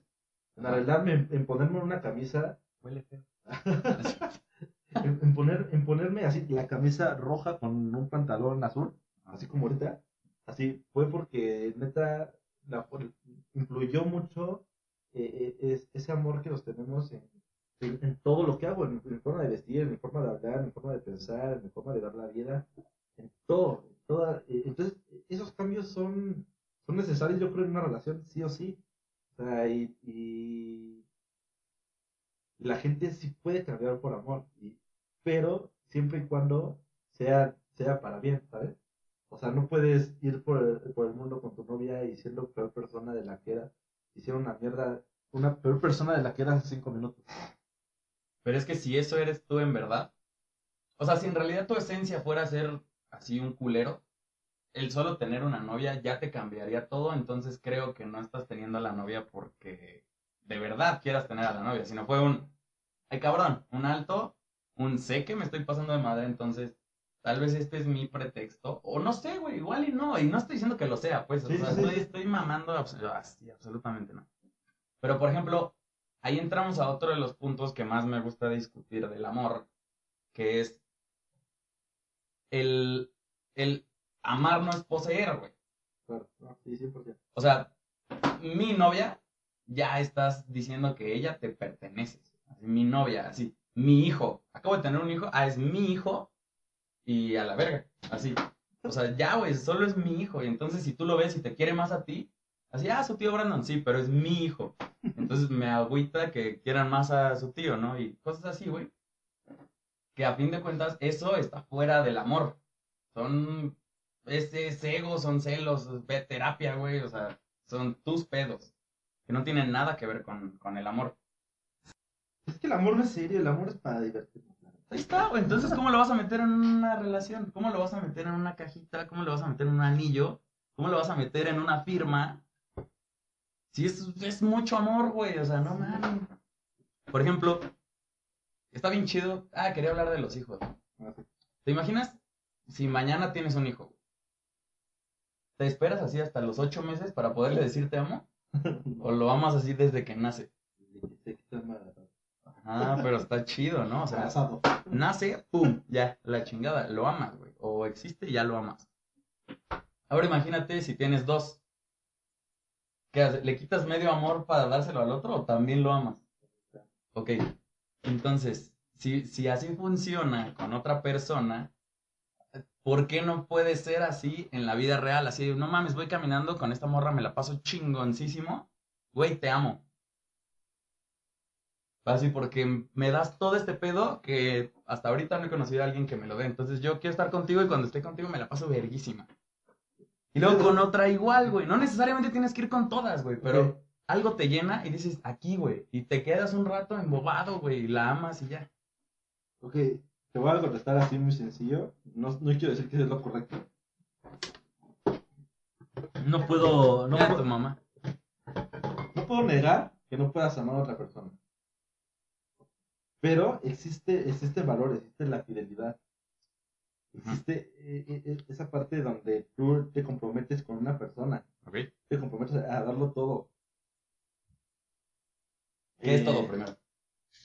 Speaker 2: En arreglarme, en, ponerme una camisa.
Speaker 1: Huele feo.
Speaker 2: en, poner, en ponerme así la camisa roja con un pantalón azul, así como ahorita. Así fue porque neta la, influyó mucho eh, eh, ese amor que nos tenemos en, en, todo lo que hago, en, mi forma de vestir, en mi forma de hablar, en mi forma de pensar, en mi forma de dar la vida, en todo. toda, eh, entonces, esos cambios son, son necesarios, yo creo, en una relación, sí o sí. O sea, y, y la gente sí puede cambiar por amor, y, pero siempre y cuando sea, sea para bien, ¿sabes? O sea, no puedes ir por el, por el mundo con tu novia y siendo peor persona de la que era. Hicieron una mierda, una peor persona de la que eras hace cinco minutos.
Speaker 1: Pero es que si eso eres tú en verdad, o sea, si en realidad tu esencia fuera ser así un culero, el solo tener una novia ya te cambiaría todo, entonces creo que no estás teniendo a la novia porque de verdad quieras tener a la novia, sino fue un, ay cabrón, un alto, un sé que me estoy pasando de madre, entonces Tal vez este es mi pretexto. O no sé, güey, igual y no. Y no estoy diciendo que lo sea, pues. o sea, estoy, estoy, mamando así, absolutamente no. Pero, por ejemplo, ahí entramos a otro de los puntos que más me gusta discutir del amor, que es el, el amar no es poseer, güey.
Speaker 2: Claro, sí, 100%.
Speaker 1: O sea, mi novia, ya estás diciendo que ella te pertenece. mi novia, así. Mi hijo, acabo de tener un hijo, ah, es mi hijo, y a la verga, así. O sea, ya, güey, solo es mi hijo. Y entonces, si tú lo ves y te quiere más a ti, así, ah, su tío Brandon, sí, pero es mi hijo. Entonces me agüita que quieran más a su tío, ¿no? Y cosas así, güey. Que a fin de cuentas, eso está fuera del amor. Son. ese ego, son celos, es terapia, güey. O sea, son tus pedos. Que no tienen nada que ver con, con el amor.
Speaker 2: Es que el amor no es serio, el amor es para divertirnos.
Speaker 1: Ahí está, güey. Entonces, ¿cómo lo vas a meter en una relación? ¿Cómo lo vas a meter en una cajita? ¿Cómo lo vas a meter en un anillo? ¿Cómo lo vas a meter en una firma? Si es, es mucho amor, güey. O sea, no mames. Por ejemplo, está bien chido. Ah, quería hablar de los hijos. ¿Te imaginas si mañana tienes un hijo? ¿Te esperas así hasta los ocho meses para poderle decir te amo? ¿O lo amas así desde que nace? Ah, pero está chido, ¿no? O sea, nace, pum, ya, la chingada, lo amas, güey. O existe ya lo amas. Ahora imagínate si tienes dos. ¿Qué haces? ¿Le quitas medio amor para dárselo al otro o también lo amas? Ok. Entonces, si, si así funciona con otra persona, ¿por qué no puede ser así en la vida real? Así, no mames, voy caminando con esta morra, me la paso chingoncísimo. Güey, te amo. Así porque me das todo este pedo que hasta ahorita no he conocido a alguien que me lo dé. Entonces yo quiero estar contigo y cuando esté contigo me la paso verguísima. Y luego con otra igual, güey. No necesariamente tienes que ir con todas, güey, pero algo te llena y dices, aquí, güey. Y te quedas un rato embobado, güey, y la amas y ya.
Speaker 2: Ok, te voy a contestar así muy sencillo. No, no quiero decir que es lo correcto. No puedo... No puedo,
Speaker 1: tu mamá.
Speaker 2: No puedo negar que no puedas amar a otra persona. Pero existe, existe valor, existe la fidelidad. Existe eh, eh, eh, esa parte donde tú te comprometes con una persona. Te comprometes a darlo todo.
Speaker 1: ¿Qué es todo primero?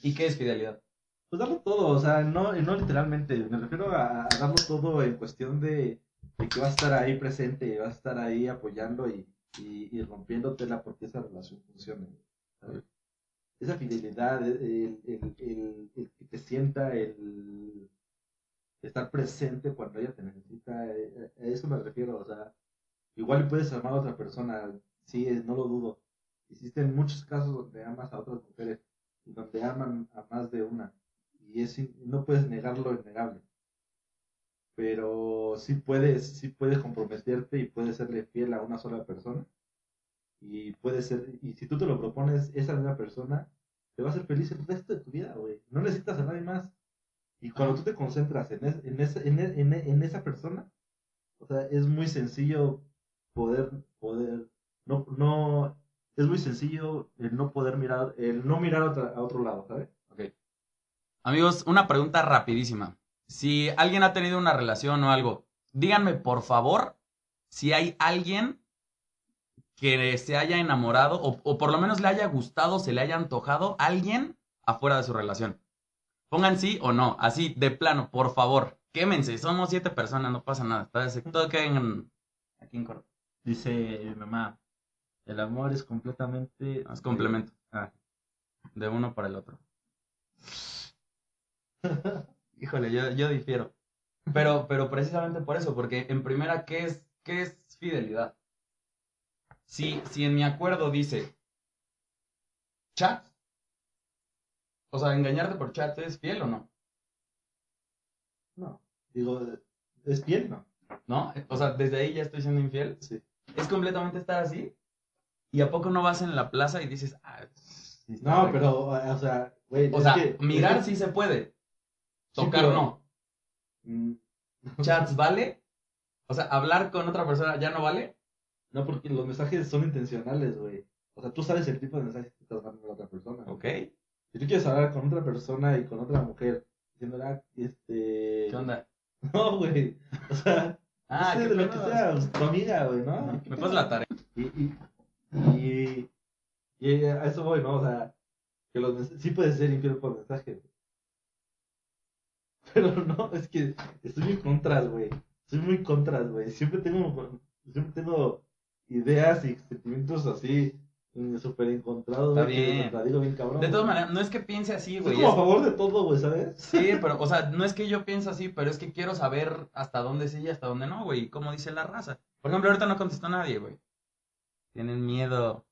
Speaker 1: ¿Y qué es fidelidad?
Speaker 2: Pues darlo todo, o sea, no, no literalmente. Me refiero a, darlo todo en cuestión de, que vas a estar ahí presente, vas a estar ahí apoyando y, y, rompiéndotela porque esa relación funcione esa fidelidad, el, que te sienta, el estar presente cuando ella te necesita, eh, a eso me refiero, o sea, igual puedes amar a otra persona, sí, no lo dudo. Existen muchos casos donde amas a otras mujeres donde aman a más de una y es, no puedes negar lo innegable. Pero sí puedes, sí puedes comprometerte y puedes serle fiel a una sola persona y puede ser, y si tú te lo propones, esa misma persona te va a hacer feliz el resto de tu vida, güey. No necesitas a nadie más. Y cuando tú te concentras en, en, esa, en, esa persona, o sea, es muy sencillo poder, poder, no, no, es muy sencillo el no poder mirar, el no mirar a, otra- a otro lado, ¿sabes?
Speaker 1: Ok. Amigos, una pregunta rapidísima. Si alguien ha tenido una relación o algo, díganme por favor si hay alguien que se haya enamorado o, o por lo menos le haya gustado, se le haya antojado alguien afuera de su relación. Pongan sí o no, así de plano, por favor. Quémense, somos siete personas, no pasa nada. Todo- queda en- aquí en corto.
Speaker 2: Dice mi mamá, el amor es completamente...
Speaker 1: Es complemento.
Speaker 2: Ah,
Speaker 1: De uno para el otro. Híjole, yo, yo difiero. Pero, pero precisamente por eso, porque en primera, ¿qué es, qué es fidelidad? Si, si en mi acuerdo dice chat, o sea, engañarte por chat es fiel o no,
Speaker 2: no, digo, es piel, ¿no?
Speaker 1: ¿no? O sea, desde ahí ya estoy siendo infiel.
Speaker 2: Sí.
Speaker 1: Es completamente estar así. ¿Y a poco no vas en la plaza y dices, ah, sí
Speaker 2: No,
Speaker 1: rico"?
Speaker 2: pero, o sea, güey,
Speaker 1: O sea,
Speaker 2: que-
Speaker 1: mirar
Speaker 2: es
Speaker 1: sí se puede.
Speaker 2: Sí,
Speaker 1: Tocar
Speaker 2: pero-
Speaker 1: no.
Speaker 2: Mm,
Speaker 1: Chats, ¿vale? O sea, hablar con otra persona ya no vale.
Speaker 2: No, porque los mensajes son intencionales, güey. O sea, tú sabes el tipo de mensaje que estás dando a la otra persona.
Speaker 1: Ok.
Speaker 2: Si tú quieres hablar con otra persona y con otra mujer, diciendo, ah, este...
Speaker 1: ¿Qué onda?
Speaker 2: No, güey. O sea,
Speaker 1: Ah,
Speaker 2: no sé, de lo que sea, pues, tu amiga, güey, ¿no?
Speaker 1: Ajá.
Speaker 2: ¿Qué
Speaker 1: Me pasas la tarea.
Speaker 2: Y, y, y, y a eso voy, ¿no? O sea, que los sí puedes ser infiel por mensaje. güey. Pero no, es que estoy muy contras, güey. Estoy muy contras, güey. Siempre tengo, siempre tengo ideas y sentimientos así mm, súper encontrados,
Speaker 1: Está bien.
Speaker 2: bien cabrón.
Speaker 1: De todas maneras, no es que piense así, güey.
Speaker 2: como a
Speaker 1: es-
Speaker 2: favor de todo, güey, ¿sabes?
Speaker 1: Sí, pero, o sea, no es que yo piense así, pero es que quiero saber hasta dónde sí y hasta dónde no, güey. y Cómo dice la raza. Por ejemplo, ahorita no contestó nadie, güey. Tienen miedo.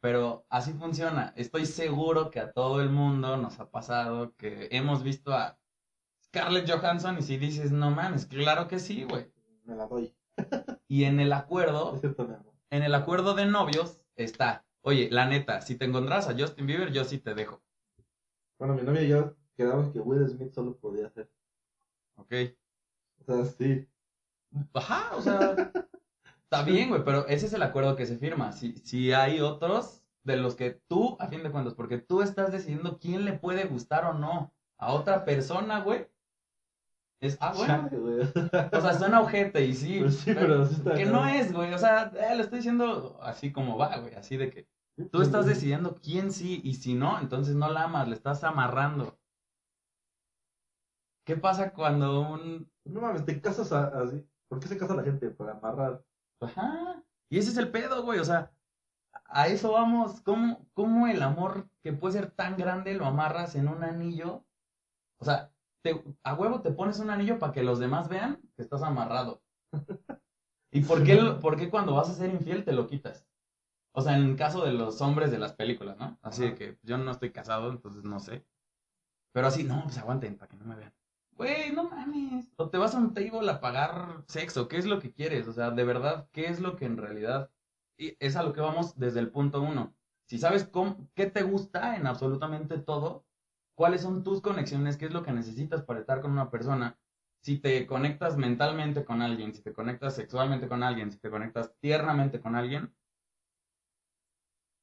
Speaker 1: Pero así funciona. Estoy seguro que a todo el mundo nos ha pasado que hemos visto a Scarlett Johansson y si dices, no mames, claro que sí, güey.
Speaker 2: Me la doy.
Speaker 1: Y en el acuerdo, En el acuerdo de novios está, oye, la neta, si te encontrás a Justin Bieber, yo sí te dejo.
Speaker 2: Bueno, mi novia y yo quedamos que Will Smith solo podía hacer.
Speaker 1: ¿Ok?
Speaker 2: O sea, sí.
Speaker 1: Ajá, o sea, está bien, güey, pero ese es el acuerdo que se firma. Si, si hay otros de los que tú, a fin de cuentas, porque tú estás decidiendo quién le puede gustar o no a otra persona, güey. Es, ah, bueno,
Speaker 2: güey.
Speaker 1: o sea, suena ojete y sí.
Speaker 2: Pues sí, pero está
Speaker 1: Que no es, güey, o sea, eh, lo estoy diciendo así como va, güey, así de que tú estás decidiendo quién sí y si no, entonces no la amas, le estás amarrando. ¿Qué pasa cuando un
Speaker 2: No mames, te casas así. ¿Por qué se casa la gente? Para amarrar.
Speaker 1: Ajá. Y ese es el pedo, güey. O sea, a eso vamos. ¿Cómo, cómo el amor que puede ser tan grande lo amarras en un anillo? O sea, te- a huevo te pones un anillo para que los demás vean que estás amarrado. ¿Y por qué, por qué cuando vas a ser infiel te lo quitas? O sea, en el caso de los hombres de las películas, ¿no? Así de que yo no estoy casado, entonces no sé. Pero así, no, pues aguanten para que no me vean. Güey, no mames. O te vas a un table a pagar sexo. ¿Qué es lo que quieres? O sea, de verdad, ¿qué es lo que en realidad... Y es a lo que vamos desde el punto uno. Si sabes cómo, qué te gusta en absolutamente todo, cuáles son tus conexiones, qué es lo que necesitas para estar con una persona, si te conectas mentalmente con alguien, si te conectas sexualmente con alguien, si te conectas tiernamente con alguien,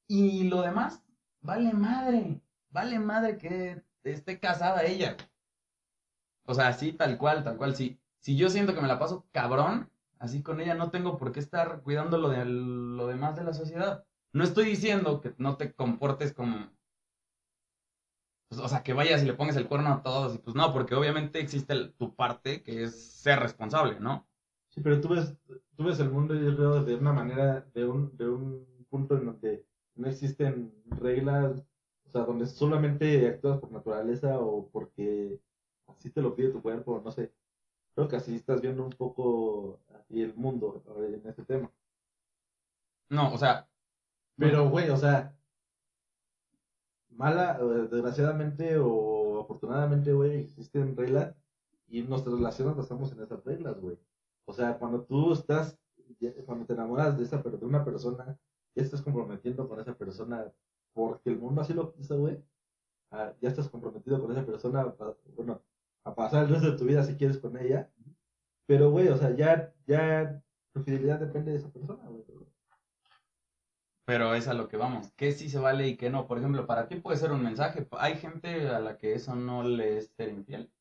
Speaker 1: y lo demás, vale madre, vale madre que esté casada ella. O sea, así tal cual, tal cual. Si, si yo siento que me la paso cabrón, así con ella no tengo por qué estar cuidando lo, de, lo demás de la sociedad. No estoy diciendo que no te comportes como... pues, o sea, que vayas y le pongas el cuerno a todos. Y pues no, porque obviamente existe el- tu parte que es ser responsable, ¿no?
Speaker 2: Sí, pero tú ves, tú ves el mundo, yo creo, de una manera, de un, de un punto en donde no existen reglas, o sea, donde solamente actúas por naturaleza o porque así te lo pide tu cuerpo, no sé. Creo que así estás viendo un poco así el mundo eh, en este tema.
Speaker 1: No, o sea,
Speaker 2: Pero, güey, o sea, mala, desgraciadamente o afortunadamente, güey, existen reglas y nuestras relaciones basamos en esas reglas, güey. O sea, cuando tú estás, cuando te enamoras de esa de una persona, ya estás comprometiendo con esa persona porque el mundo así lo quiso, güey. Ah, ya estás comprometido con esa persona, bueno, a pasar el resto de tu vida si quieres con ella. Pero, güey, o sea, ya, ya tu fidelidad depende de esa persona, güey.
Speaker 1: Pero es a lo que vamos. ¿Qué sí se vale y qué no? Por ejemplo, para ti puede ser un mensaje. Hay gente a la que eso no le es ser infiel.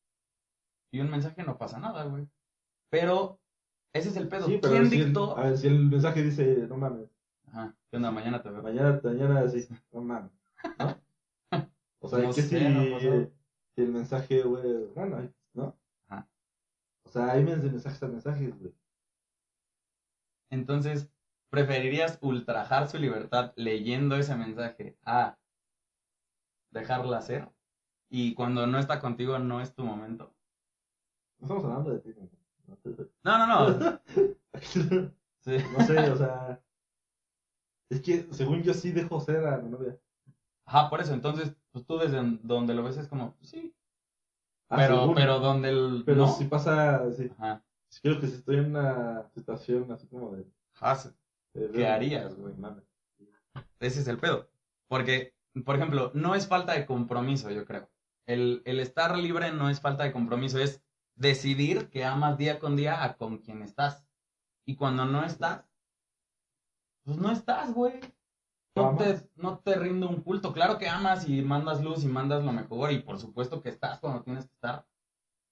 Speaker 1: Y un mensaje no pasa nada, güey. Pero ese es el pedo.
Speaker 2: Sí,
Speaker 1: ¿Quién
Speaker 2: si el-
Speaker 1: dictó?
Speaker 2: a ver, si el mensaje dice, no mames,
Speaker 1: Ajá. ¿Qué onda? Mañana te veo.
Speaker 2: mañana, mañana sí, no mames, ¿no? O sea,
Speaker 1: No
Speaker 2: que si,
Speaker 1: no
Speaker 2: si el mensaje, güey, bueno, ¿no?
Speaker 1: Ajá.
Speaker 2: O sea, hay mens- mensajes a mensajes, güey.
Speaker 1: Entonces, ¿preferirías ultrajar su libertad leyendo ese mensaje a dejarla hacer? Y cuando no está contigo no es tu momento.
Speaker 2: No estamos hablando de ti.
Speaker 1: No, no, no.
Speaker 2: no.
Speaker 1: Sí.
Speaker 2: No sé, o sea, es que según yo sí dejo ser a mi novia.
Speaker 1: Ajá, por eso. Entonces, pues tú desde donde lo ves es como, pues sí.
Speaker 2: Ah,
Speaker 1: pero,
Speaker 2: según.
Speaker 1: pero donde el.
Speaker 2: Pero
Speaker 1: no.
Speaker 2: si pasa, sí.
Speaker 1: Ajá.
Speaker 2: Si creo que si estoy en una situación así como de...
Speaker 1: Ajá,
Speaker 2: de-
Speaker 1: ¿Qué harías, güey? Ese es el pedo. Porque, por ejemplo, no es falta de compromiso, yo creo. El, el estar libre no es falta de compromiso, es decidir que amas día con día a con quien estás. Y cuando no estás, pues no estás, güey. No
Speaker 2: ¿Lo
Speaker 1: te, no te rinde un culto. Claro que amas y mandas luz y mandas lo mejor y por supuesto que estás cuando tienes que estar.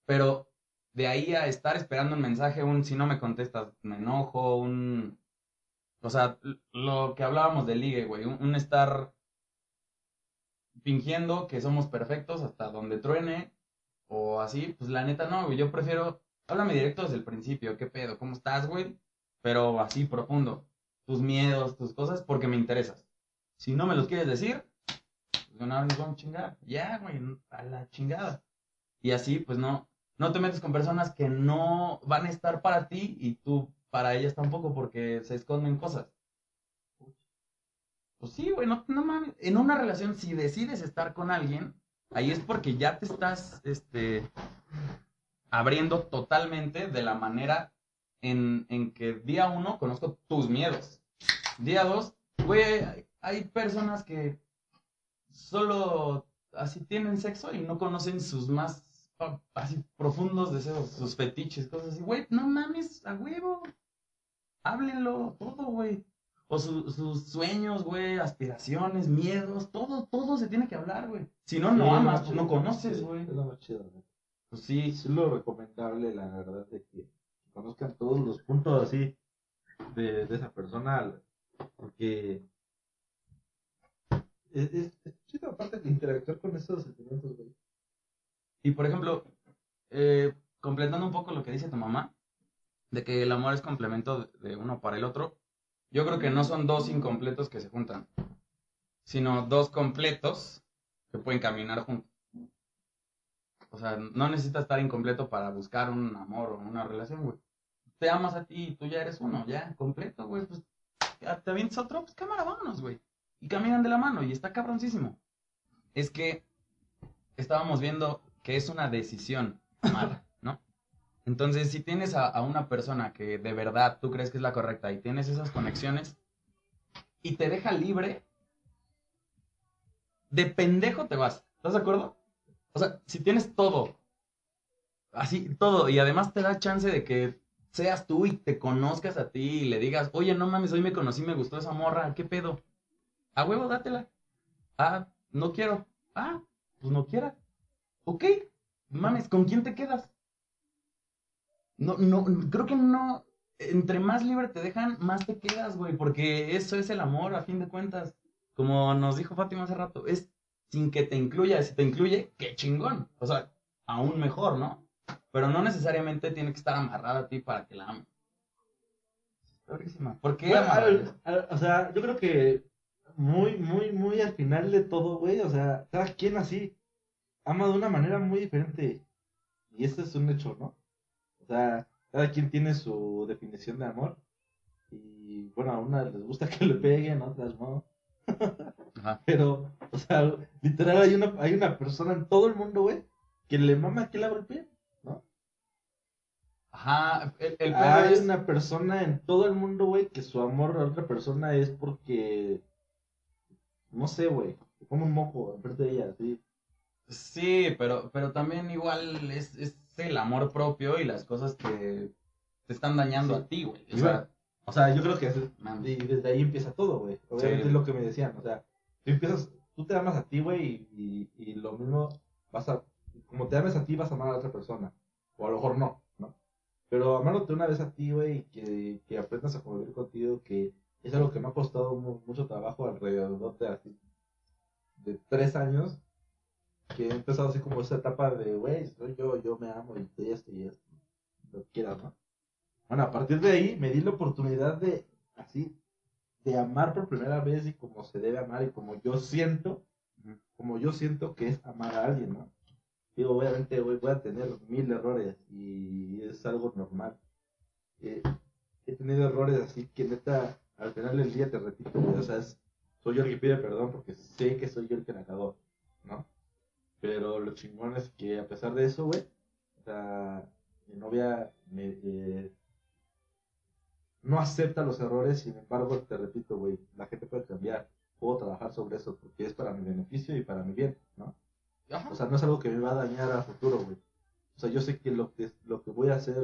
Speaker 1: Pero de ahí a estar esperando un mensaje, un si no me contestas, me enojo, un... O sea, lo que hablábamos de ligue, güey, un, un estar fingiendo que somos perfectos hasta donde truene o así, pues la neta no, güey, yo prefiero, háblame directo desde el principio, ¿qué pedo? ¿Cómo estás, güey? Pero así profundo, tus miedos, tus cosas, porque me interesas. Si no me los quieres decir, pues de una vez nos vamos a chingar, ya, güey, a la chingada. Y así, pues no, no te metes con personas que no van a estar para ti y tú para ellas tampoco porque se esconden cosas. Pues sí, güey, no, mames. En una relación, si decides estar con alguien, ahí es porque ya te estás, este, abriendo totalmente de la manera en, en que día uno conozco tus miedos. Día dos, güey, hay, personas que solo así tienen sexo y no conocen sus más así profundos deseos, sus fetiches, cosas así. Güey, no mames, a huevo. Háblenlo, todo, güey. O su- sus sueños, güey, aspiraciones, miedos, todo, todo se tiene que hablar, güey. Si no, no amas, no conoces, güey.
Speaker 2: Es lo más chido, güey.
Speaker 1: Pues sí,
Speaker 2: Es lo recomendable, la verdad, de que conozcan todos los puntos así de, de esa persona, porque es, es, es chido aparte de interactuar con esos sentimientos, güey.
Speaker 1: Y por ejemplo, eh, completando un poco lo que dice tu mamá, de que el amor es complemento de, uno para el otro, yo creo que no son dos incompletos que se juntan, sino dos completos que pueden caminar juntos. O sea, no necesitas estar incompleto para buscar un amor o una relación, güey. Te amas a ti y tú ya eres uno, ya, completo, güey. Pues te avientas otro, pues cámara, vámonos, güey. Y caminan de la mano y está cabroncísimo. Es que estábamos viendo que es una decisión mala. Entonces, si tienes a, una persona que de verdad tú crees que es la correcta y tienes esas conexiones y te deja libre, de pendejo te vas. ¿Estás de acuerdo? O sea, si tienes todo, así, todo, y además te da chance de que seas tú y te conozcas a ti y le digas, oye, no mames, hoy me conocí, me gustó esa morra, ¿qué pedo? A huevo, dátela. Ah, no quiero. Ah, pues no quiera. Ok, mames, ¿con quién te quedas? No, no, creo que no. Entre más libre te dejan, más te quedas, güey, porque eso es el amor, a fin de cuentas. Como nos dijo Fátima hace rato, es sin que te incluya. Si te incluye, qué chingón. O sea, aún mejor, ¿no? Pero no necesariamente tiene que estar amarrada a ti para que la ames. ¿Por qué
Speaker 2: Bueno, al- o sea, yo creo que muy, muy, muy al final de todo, güey, o sea, cada quien así ama de una manera muy diferente. Y eso es un hecho, ¿no? Cada quien tiene su definición de amor. Y bueno, a unas les gusta que le peguen, a otras no.
Speaker 1: Ajá.
Speaker 2: Pero, o sea, literal hay una, hay una persona en todo el mundo, güey, que le mama que la golpeen, ¿no?
Speaker 1: Ajá, el, el pedo
Speaker 2: Hay
Speaker 1: es-
Speaker 2: una persona en todo el mundo, güey, que su amor a otra persona es porque, no sé, güey, como un mojo enfrente de ella, así.
Speaker 1: Sí, pero, pero también igual es, es el amor propio y las cosas que te están dañando
Speaker 2: Sí.
Speaker 1: a ti, güey. O sea,
Speaker 2: O sea, yo creo que y desde ahí empieza todo, güey. Obviamente es lo que me decían. O sea, tú empiezas, tú te amas a ti, güey, y, y, lo mismo vas a, como te ames a ti, vas a amar a la otra persona. O a lo mejor no, ¿no? Pero amándote una vez a ti, güey, y que, que aprendas a convivir contigo, que es algo que me ha costado mucho trabajo alrededor de así, de tres años, que he empezado así como esa etapa de, güey, soy yo, yo me amo y esto y esto, lo quieras, ¿no? Bueno, a partir de ahí me di la oportunidad de, así, de amar por primera vez y como se debe amar y como yo siento, como yo siento que es amar a alguien, ¿no? Digo, obviamente voy, voy a tener mil errores y es algo normal. Eh, he tenido errores así que neta, al final del día te repito, o sea, soy yo el que pide perdón porque sé que soy yo el que la cagó, ¿no? Pero lo chingón es que a pesar de eso, güey, o sea, mi novia me, eh, no acepta los errores, sin embargo, te repito, güey, la gente puede cambiar, puedo trabajar sobre eso porque es para mi beneficio y para mi bien, ¿no? O sea, no es algo que me va a dañar a futuro, güey. O sea, yo sé que lo que, lo que voy a hacer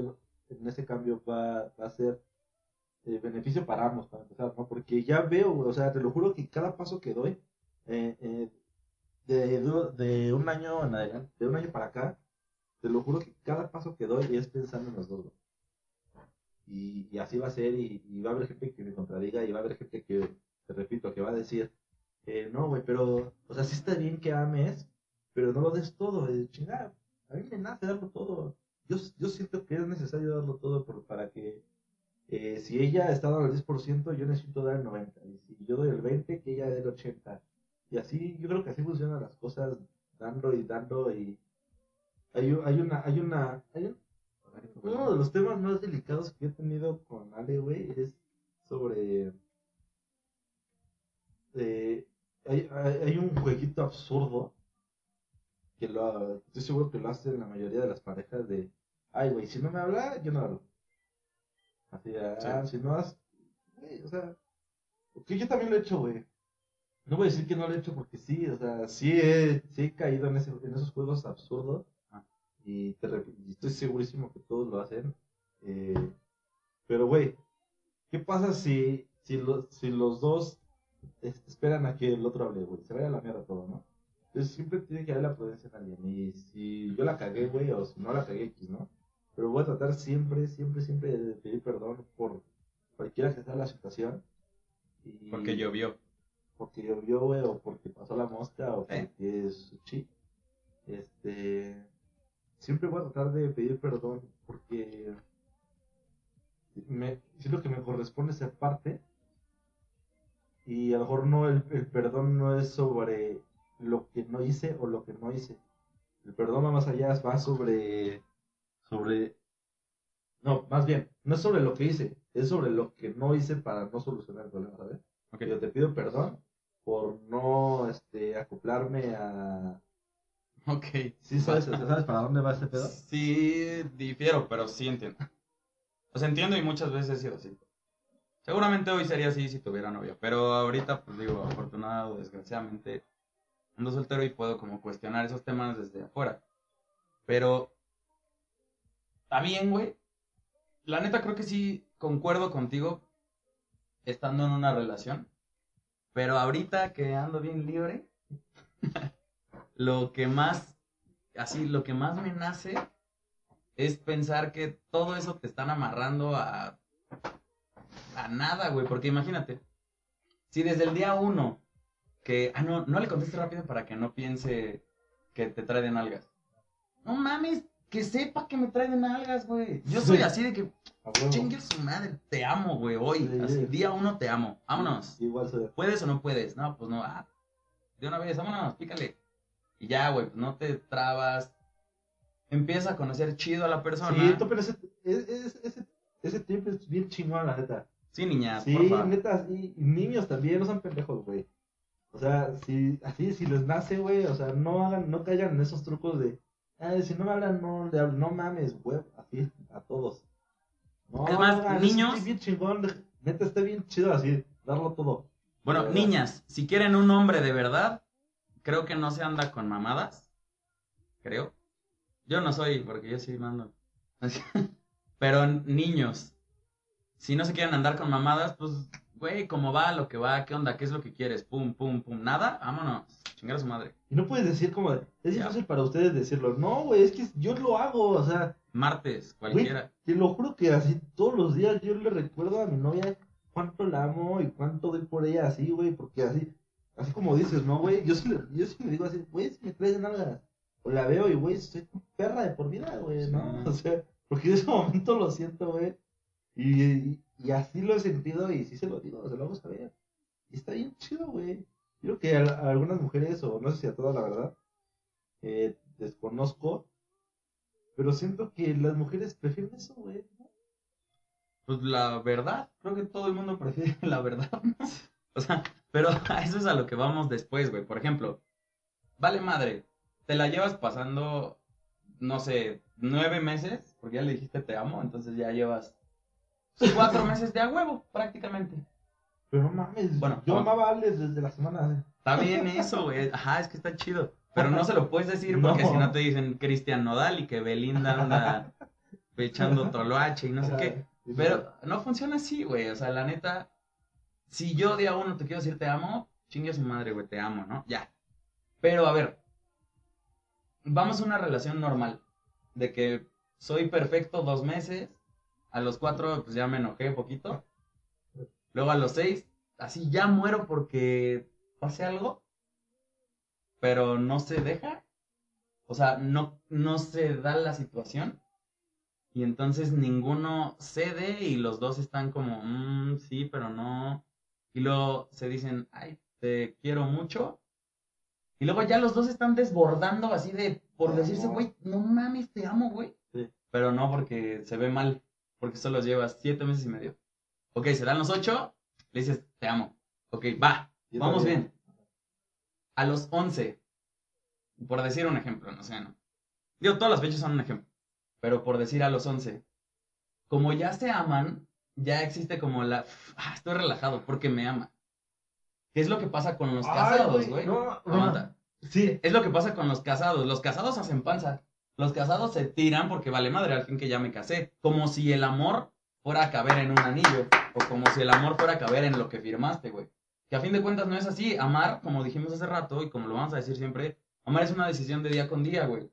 Speaker 2: en ese cambio va, a ser eh, beneficio para ambos, para empezar, ¿no? Porque ya veo, güey, o sea, te lo juro que cada paso que doy, eh, eh, de, de, un año en adelante, de un año para acá, te lo juro que cada paso que doy es pensando en los dos, y, así va a ser y, va a haber gente que me contradiga y va a haber gente que, te repito, que va a decir, eh, no, güey, pero, o sea, sí está bien que ames, pero no lo des todo, chingada, a mí me nace darlo todo. Yo, yo siento que es necesario darlo todo por, para que eh, si ella está dando el 10%, yo necesito dar el 90%. Y si yo doy el 20%, que ella dé el 80%. Y así, yo creo que así funcionan las cosas, dando y dando. Y hay, hay una, hay una, hay uno de los temas más delicados que he tenido con Ale, güey, es sobre. Eh, hay, hay, un jueguito absurdo que lo, estoy seguro que lo hacen la mayoría de las parejas de, ay, güey, si no me habla, yo no hablo. Así, ah, si no has, güey, o sea, porque yo también lo he hecho, güey. No voy a decir que no lo he hecho porque sí, o sea, sí he, sí he caído en, ese, en esos juegos absurdos y, te, estoy segurísimo que todos lo hacen. Eh, pero, güey, ¿qué pasa si, si, si los dos esperan a que el otro hable, güey? Se vaya a la mierda todo, ¿no? Entonces siempre tiene que haber la prudencia en alguien. Y si yo la cagué, güey, o si no la cagué, X, ¿no? Pero voy a tratar siempre, siempre, siempre de pedir perdón por cualquiera que sea la situación.
Speaker 1: Y porque llovió.
Speaker 2: Porque llovió, güey, o porque pasó la mosca, o eh. porque es chi. Este siempre voy a tratar de pedir perdón porque me, siento que me corresponde ser parte y a lo mejor no el, perdón no es sobre lo que no hice o lo que no hice el perdón va más allá va sobre sobre no más bien no es sobre lo que hice es sobre lo que no hice para no solucionar el problema ¿sabes? yo te pido perdón por no este acoplarme a
Speaker 1: Ok.
Speaker 2: ¿Sí sabes, sabes para dónde va ese pedo?
Speaker 1: Sí, difiero, pero sí entiendo. Pues entiendo y muchas veces he sido así. Seguramente hoy sería así si tuviera novia, pero ahorita, pues digo, afortunado, desgraciadamente, ando soltero y puedo como cuestionar esos temas desde afuera. Pero, está bien, güey. La neta creo que sí concuerdo contigo estando en una relación. Pero ahorita que ando bien libre, lo que más, así, lo que más me nace es pensar que todo eso te están amarrando a, a nada, güey, porque imagínate, si desde el día uno, que, ah, no, no le conteste rápido para que no piense que te trae de nalgas. No mames, que sepa que me trae de nalgas, güey. Yo soy así de que, chingue su madre, te amo, güey, hoy. así, día uno te amo. Vámonos.
Speaker 2: Igual soy.
Speaker 1: ¿Puedes o no puedes? No, pues no. Ah, de una vez, vámonos, pícale. Y ya, güey, no te trabas. Empieza a conocer chido a la persona.
Speaker 2: Sí, pero ese, ese, ese, tiempo es bien chingón, la neta.
Speaker 1: Sí, niñas,
Speaker 2: Sí, neta, y niños también, no son pendejos, güey. O sea, si, así, si les nace, güey, o sea, no hagan, no caigan en esos trucos de, si no me hablan, no le no mames, güey, así, a todos.
Speaker 1: No, es más, niños.
Speaker 2: Es bien chingón, neta, está bien chido así, darlo todo.
Speaker 1: Bueno, niñas, si quieren un hombre de verdad, creo que no se anda con mamadas. Creo. Yo no soy, porque yo sí mando. Pero niños, si no se quieren andar con mamadas, pues, güey, ¿cómo va? Lo que va, ¿qué onda? ¿Qué es lo que quieres? Pum, pum, pum, nada, vámonos, chingar a su madre.
Speaker 2: Y no puedes decir como, es difícil para ustedes decirlo. No, güey, es que yo lo hago, o sea.
Speaker 1: Martes, cualquiera.
Speaker 2: te lo juro que así todos los días yo le recuerdo a mi novia cuánto la amo y cuánto doy por ella así, güey, porque así, así como dices, ¿no, güey? Yo sí le, yo sí le digo así, güey, si me traes nalgas, o la veo y, güey, soy perra de por vida, güey, ¿no? O sea, porque en ese momento lo siento, güey, y, y, así lo he sentido y sí se lo digo, se lo vamos a ver. Y está bien chido, güey. Creo que a, algunas mujeres, o no sé si a todas, la verdad, eh, desconozco, pero siento que las mujeres prefieren eso, güey.
Speaker 1: Pues la verdad, creo que todo el mundo prefiere la verdad. o sea, pero eso es a lo que vamos después, güey. Por ejemplo, vale madre, te la llevas pasando, no sé, nueve meses, porque ya le dijiste te amo, entonces ya llevas cuatro meses de a huevo, prácticamente.
Speaker 2: Pero mames, bueno, yo amaba a Alex desde la semana.
Speaker 1: Está bien eso, güey. Ajá, es que está chido. Pero no se lo puedes decir porque si no te dicen Cristian Nodal y que Belinda anda echando H y no sé qué. Pero no funciona así, güey. O sea, la neta, si yo día uno te quiero decir te amo, chingue a su madre, güey, te amo, ¿no? Ya. Pero a ver, vamos a una relación normal. De que soy perfecto dos meses, a los cuatro, pues ya me enojé un poquito. Luego a los seis, así ya muero porque pase algo. Pero no se deja. O sea, no, no se da la situación. Y entonces ninguno cede y los dos están como, mmm, sí, pero no. Y luego se dicen, ay, te quiero mucho. Y luego ya los dos están desbordando así de, por decirse, güey, no mames, te amo, güey. Pero no porque se ve mal, porque solo llevas siete meses y medio. Ok, se dan los ocho, le dices, te amo. Ok, va, vamos bien. A los once, por decir un ejemplo, no sé, ¿no? Digo, todas las fechas son un ejemplo pero por decir a los 11, como ya se aman, ya existe como la, ah, estoy relajado porque me ama. ¿Qué es lo que pasa con los casados, güey? No, no. Sí. Es lo que pasa con los casados. Los casados hacen panza. Los casados se tiran porque vale madre al fin que ya me casé. Como si el amor fuera a caber en un anillo. O como si el amor fuera a caber en lo que firmaste, güey. Que a fin de cuentas no es así. Amar, como dijimos hace rato y como lo vamos a decir siempre, amar es una decisión de día con día, güey.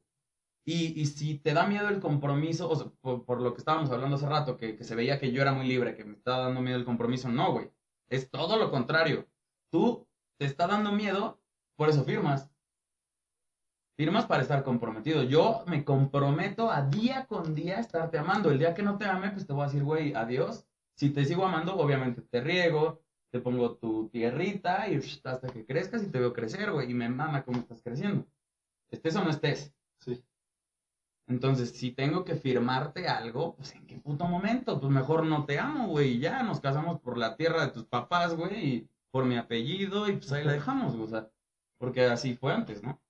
Speaker 1: Y, y si te da miedo el compromiso, o por, lo que estábamos hablando hace rato, que, que, se veía que yo era muy libre, que me estaba dando miedo el compromiso, no, güey. Es todo lo contrario. Tú te está dando miedo, por eso firmas. Firmas para estar comprometido. Yo me comprometo a día con día estarte amando. El día que no te ame, pues te voy a decir, güey, adiós. Si te sigo amando, obviamente te riego, te pongo tu tierrita y hasta que crezcas y te veo crecer, güey. Y me mama cómo estás creciendo. Estés o no estés. Sí. Entonces, si tengo que firmarte algo, pues en qué puto momento, pues mejor no te amo, güey, ya nos casamos por la tierra de tus papás, güey, y por mi apellido, y pues ahí la dejamos, güey, o sea, porque así fue antes, ¿no?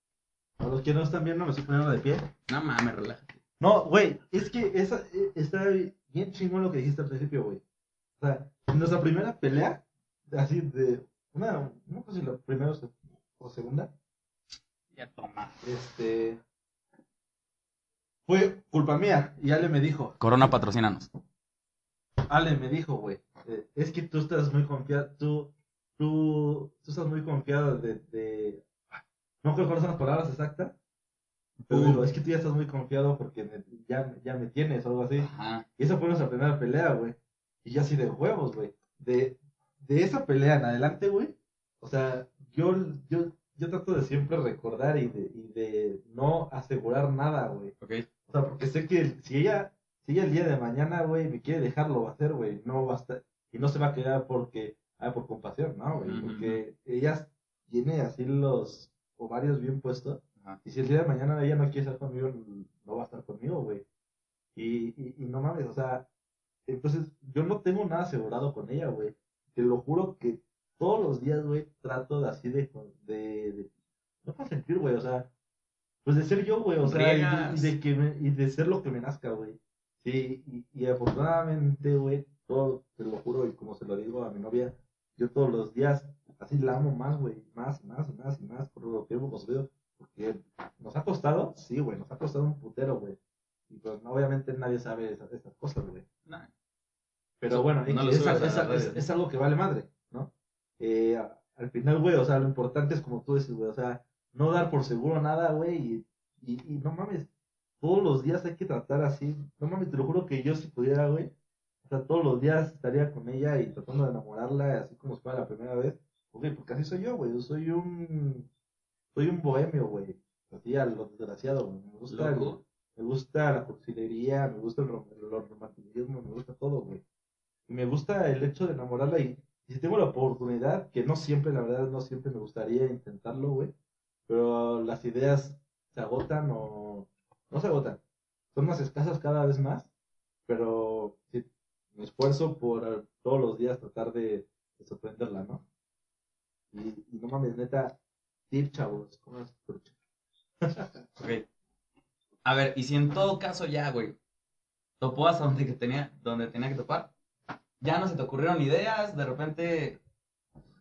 Speaker 2: A los que no están viendo, me estoy poniendo de pie.
Speaker 1: No mames, relájate.
Speaker 2: No, güey, es que esa, e, está bien chingón lo que dijiste al principio, güey. O sea, en nuestra primera pelea, así de, una, no sé si la primera o segunda.
Speaker 1: Ya toma.
Speaker 2: Este, fue culpa mía. Y Ale me dijo.
Speaker 1: Corona, patrocínanos.
Speaker 2: Ale me dijo, güey. Eh, es que tú estás muy confiado. Tú, tú, tú estás muy confiado de. de... No creo cuáles son las palabras exactas. Pero digo, es que tú ya estás muy confiado porque ya, ya me tienes o algo así. Y esa fue nuestra primera pelea, güey. Y ya así de huevos, güey. De, de esa pelea en adelante, güey. O sea, yo, yo, yo trato de siempre recordar y de, y de no asegurar nada, güey.
Speaker 1: Okay.
Speaker 2: O sea, porque sé que si ella, si ella el día de mañana, güey, me quiere dejar, lo va a hacer, güey. No va a estar, y no se va a quedar porque, ah, por compasión, ¿no, güey? Porque ella tiene así los ovarios bien puestos. Y si el día de mañana ella no quiere estar conmigo, no va a estar conmigo, güey. Y, y, y no mames, o sea, entonces yo no tengo nada asegurado con ella, güey. Te lo juro que todos los días, güey, trato de así de, de, de no sentir, güey, o sea, pues de ser yo, güey, o sea, y de, que y de ser lo que me nazca, güey. Sí, y, y afortunadamente, güey, todo, te lo juro, y como se lo digo a mi novia, yo todos los días así la amo más, güey, más, más, más y más por lo que hemos construido. Porque nos ha costado, sí, güey, nos ha costado un putero, güey. Y pues obviamente nadie sabe esas, esas cosas, güey. Pero bueno, es, algo que vale madre, ¿no? Eh, al final, güey, o sea, lo importante es como tú dices, güey, o sea, no dar por seguro nada, güey, y, y, no mames, todos los días hay que tratar así, no mames, te lo juro que yo si pudiera, güey, o sea, todos los días estaría con ella y tratando de enamorarla, así como fue la primera vez, ok, porque así soy yo, güey, yo soy un, soy un bohemio, güey, así a lo desgraciado, güey, me gusta me gusta la cursilería, me gusta el, romanticismo, me gusta todo, güey. Y me gusta el hecho de enamorarla y, si tengo la oportunidad, que no siempre, la verdad, no siempre me gustaría intentarlo, güey, pero las ideas se agotan o no se agotan, son más escasas cada vez más, pero sí, me esfuerzo por todos los días tratar de, sorprenderla, ¿no? Y, no mames, neta, tip, chavos, ¿cómo es?
Speaker 1: ok. A ver, y si en todo caso ya, güey, topó hasta donde, tenía, donde tenía que topar, ya no se te ocurrieron ideas, de repente...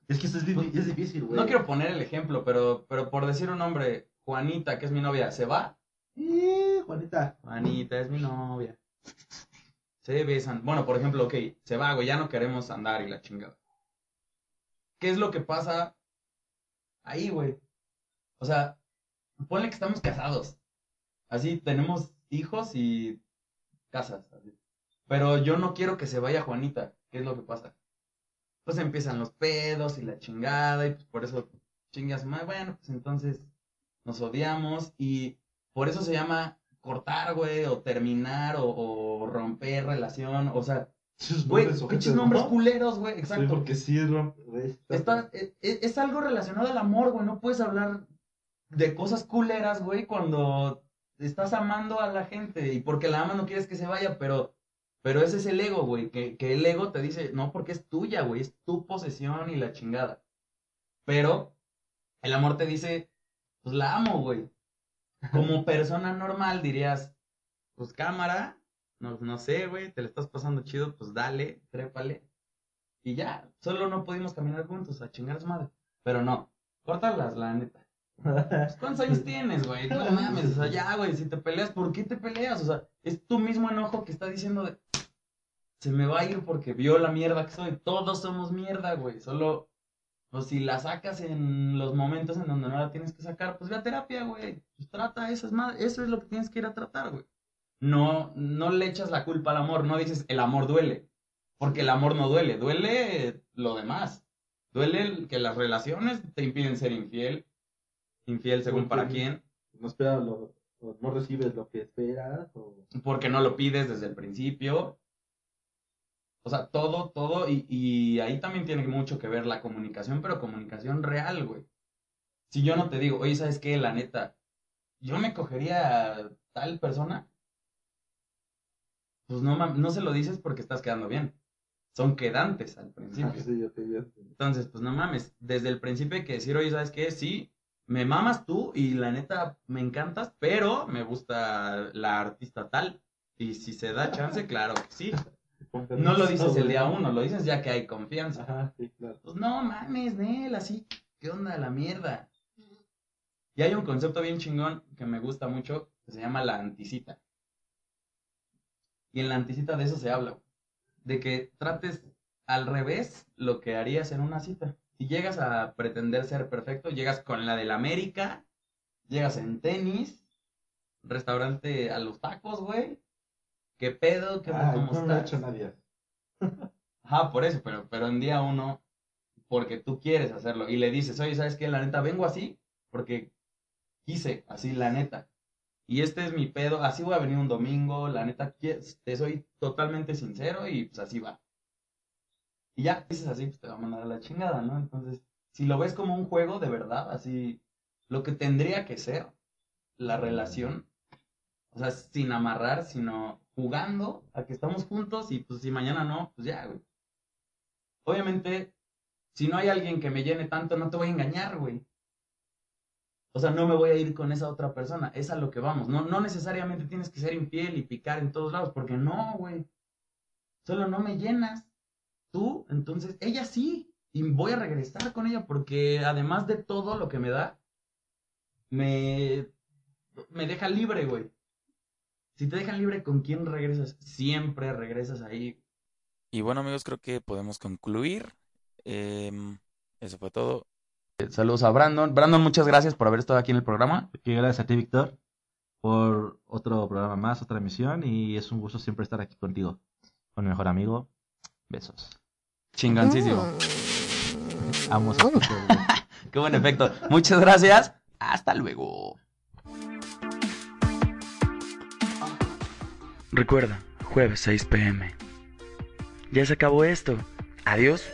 Speaker 2: Es que esto es, es difícil, güey.
Speaker 1: No quiero poner el ejemplo, pero, pero por decir un nombre, Juanita, que es mi novia, ¿se va?
Speaker 2: Eh, Juanita.
Speaker 1: Juanita es mi novia. Se besan. Bueno, por ejemplo, ok, se va, güey, ya no queremos andar y la chingada. ¿Qué es lo que pasa ahí, güey? O sea, ponle que estamos casados. Así tenemos hijos y casas. Pero yo no quiero que se vaya Juanita. ¿Qué es lo que pasa? Pues empiezan los pedos y la chingada y pues por eso chingas más. Bueno, pues entonces nos odiamos y por eso se llama cortar, güey, o terminar, o, romper relación, o sea, güey, pinches nombres culeros, güey, exacto.
Speaker 2: porque sí,
Speaker 1: Está, es, e, es, algo relacionado al amor, güey, no puedes hablar de cosas culeras, güey, cuando estás amando a la gente y porque la amas no quieres que se vaya, pero, pero ese es el ego, güey, que, que el ego te dice, no, porque es tuya, güey, es tu posesión y la chingada. Pero el amor te dice, pues la amo, güey. Como persona normal dirías, pues cámara, no, no sé, güey, te le estás pasando chido, pues dale, trépale. Y ya, solo no pudimos caminar juntos a chingar su madre. Pero no, córtalas, la neta. Pues, ¿Cuántos años tienes, güey? No mames, o sea, ya, güey, si te peleas, ¿por qué te peleas? O sea, es tu mismo enojo que está diciendo de, se me va a ir porque vio la mierda que soy. Todos somos mierda, güey. Solo, pues si la sacas en los momentos en donde no la tienes que sacar, pues ve a terapia, güey. Pues trata eso, es más, eso es lo que tienes que ir a tratar, güey. No, no le echas la culpa al amor, no dices el amor duele, porque el amor no duele, duele lo demás. Duele que las relaciones te impiden ser infiel, Infiel según para quién.
Speaker 2: No esperas lo, no recibes lo que esperas. O...
Speaker 1: Porque no lo pides desde el principio. O sea, todo, todo, y, y ahí también tiene mucho que ver la comunicación, pero comunicación real, güey. Si yo no te digo, oye, ¿sabes qué? La neta, yo me cogería a tal persona, pues no, no se lo dices porque estás quedando bien. Son quedantes al principio. Ah,
Speaker 2: sí,
Speaker 1: Entonces, pues no mames, desde el principio hay que decir, oye, ¿sabes qué? Sí, me mamas tú y la neta me encantas, pero me gusta la artista tal. Y si se da chance, claro que sí. No lo dices el día uno, lo dices ya que hay confianza.
Speaker 2: Ajá, sí, claro.
Speaker 1: Pues no mames, Nel, así, ¿qué onda la mierda? Y hay un concepto bien chingón que me gusta mucho que se llama la anticita. Y en la anticita de eso se habla, de que trates al revés lo que harías en una cita si llegas a pretender ser perfecto, llegas con la del América, llegas en tenis, restaurante a los tacos, güey. ¿Qué pedo? ¿Qué
Speaker 2: ah, ¿Cómo no Lo ha hecho nadie.
Speaker 1: Ajá, por eso, pero, pero en día uno, porque tú quieres hacerlo y le dices, oye, ¿sabes qué? La neta, vengo así porque quise, así, la neta. Y este es mi pedo, así voy a venir un domingo, la neta, te soy totalmente sincero y pues así va. Y ya dices así, pues te va a mandar a la chingada, ¿no? Entonces, si lo ves como un juego de verdad, así, lo que tendría que ser la relación, o sea, sin amarrar, sino jugando a que estamos juntos y pues si mañana no, pues ya, güey. Obviamente, si no hay alguien que me llene tanto, no te voy a engañar, güey. O sea, no me voy a ir con esa otra persona, es a lo que vamos. No, no necesariamente tienes que ser infiel y picar en todos lados, porque no, güey. Solo no me llenas tú, entonces ella sí, y voy a regresar con ella porque además de todo lo que me da, me, me deja libre, güey. Si te dejan libre, ¿con quién regresas? Siempre regresas ahí. Y bueno amigos, creo que podemos concluir. Em, eso fue todo. Saludos a Brandon. Brandon, muchas gracias por haber estado aquí en el programa.
Speaker 2: gracias a ti, Víctor, por otro programa más, otra emisión. Y es un gusto siempre estar aquí contigo, con mi mejor amigo. Besos.
Speaker 1: Chingancísimo.
Speaker 2: Vamos a
Speaker 1: Qué buen efecto. Muchas gracias. Hasta luego. Recuerda, jueves 6 pm. Ya se acabó esto. Adiós.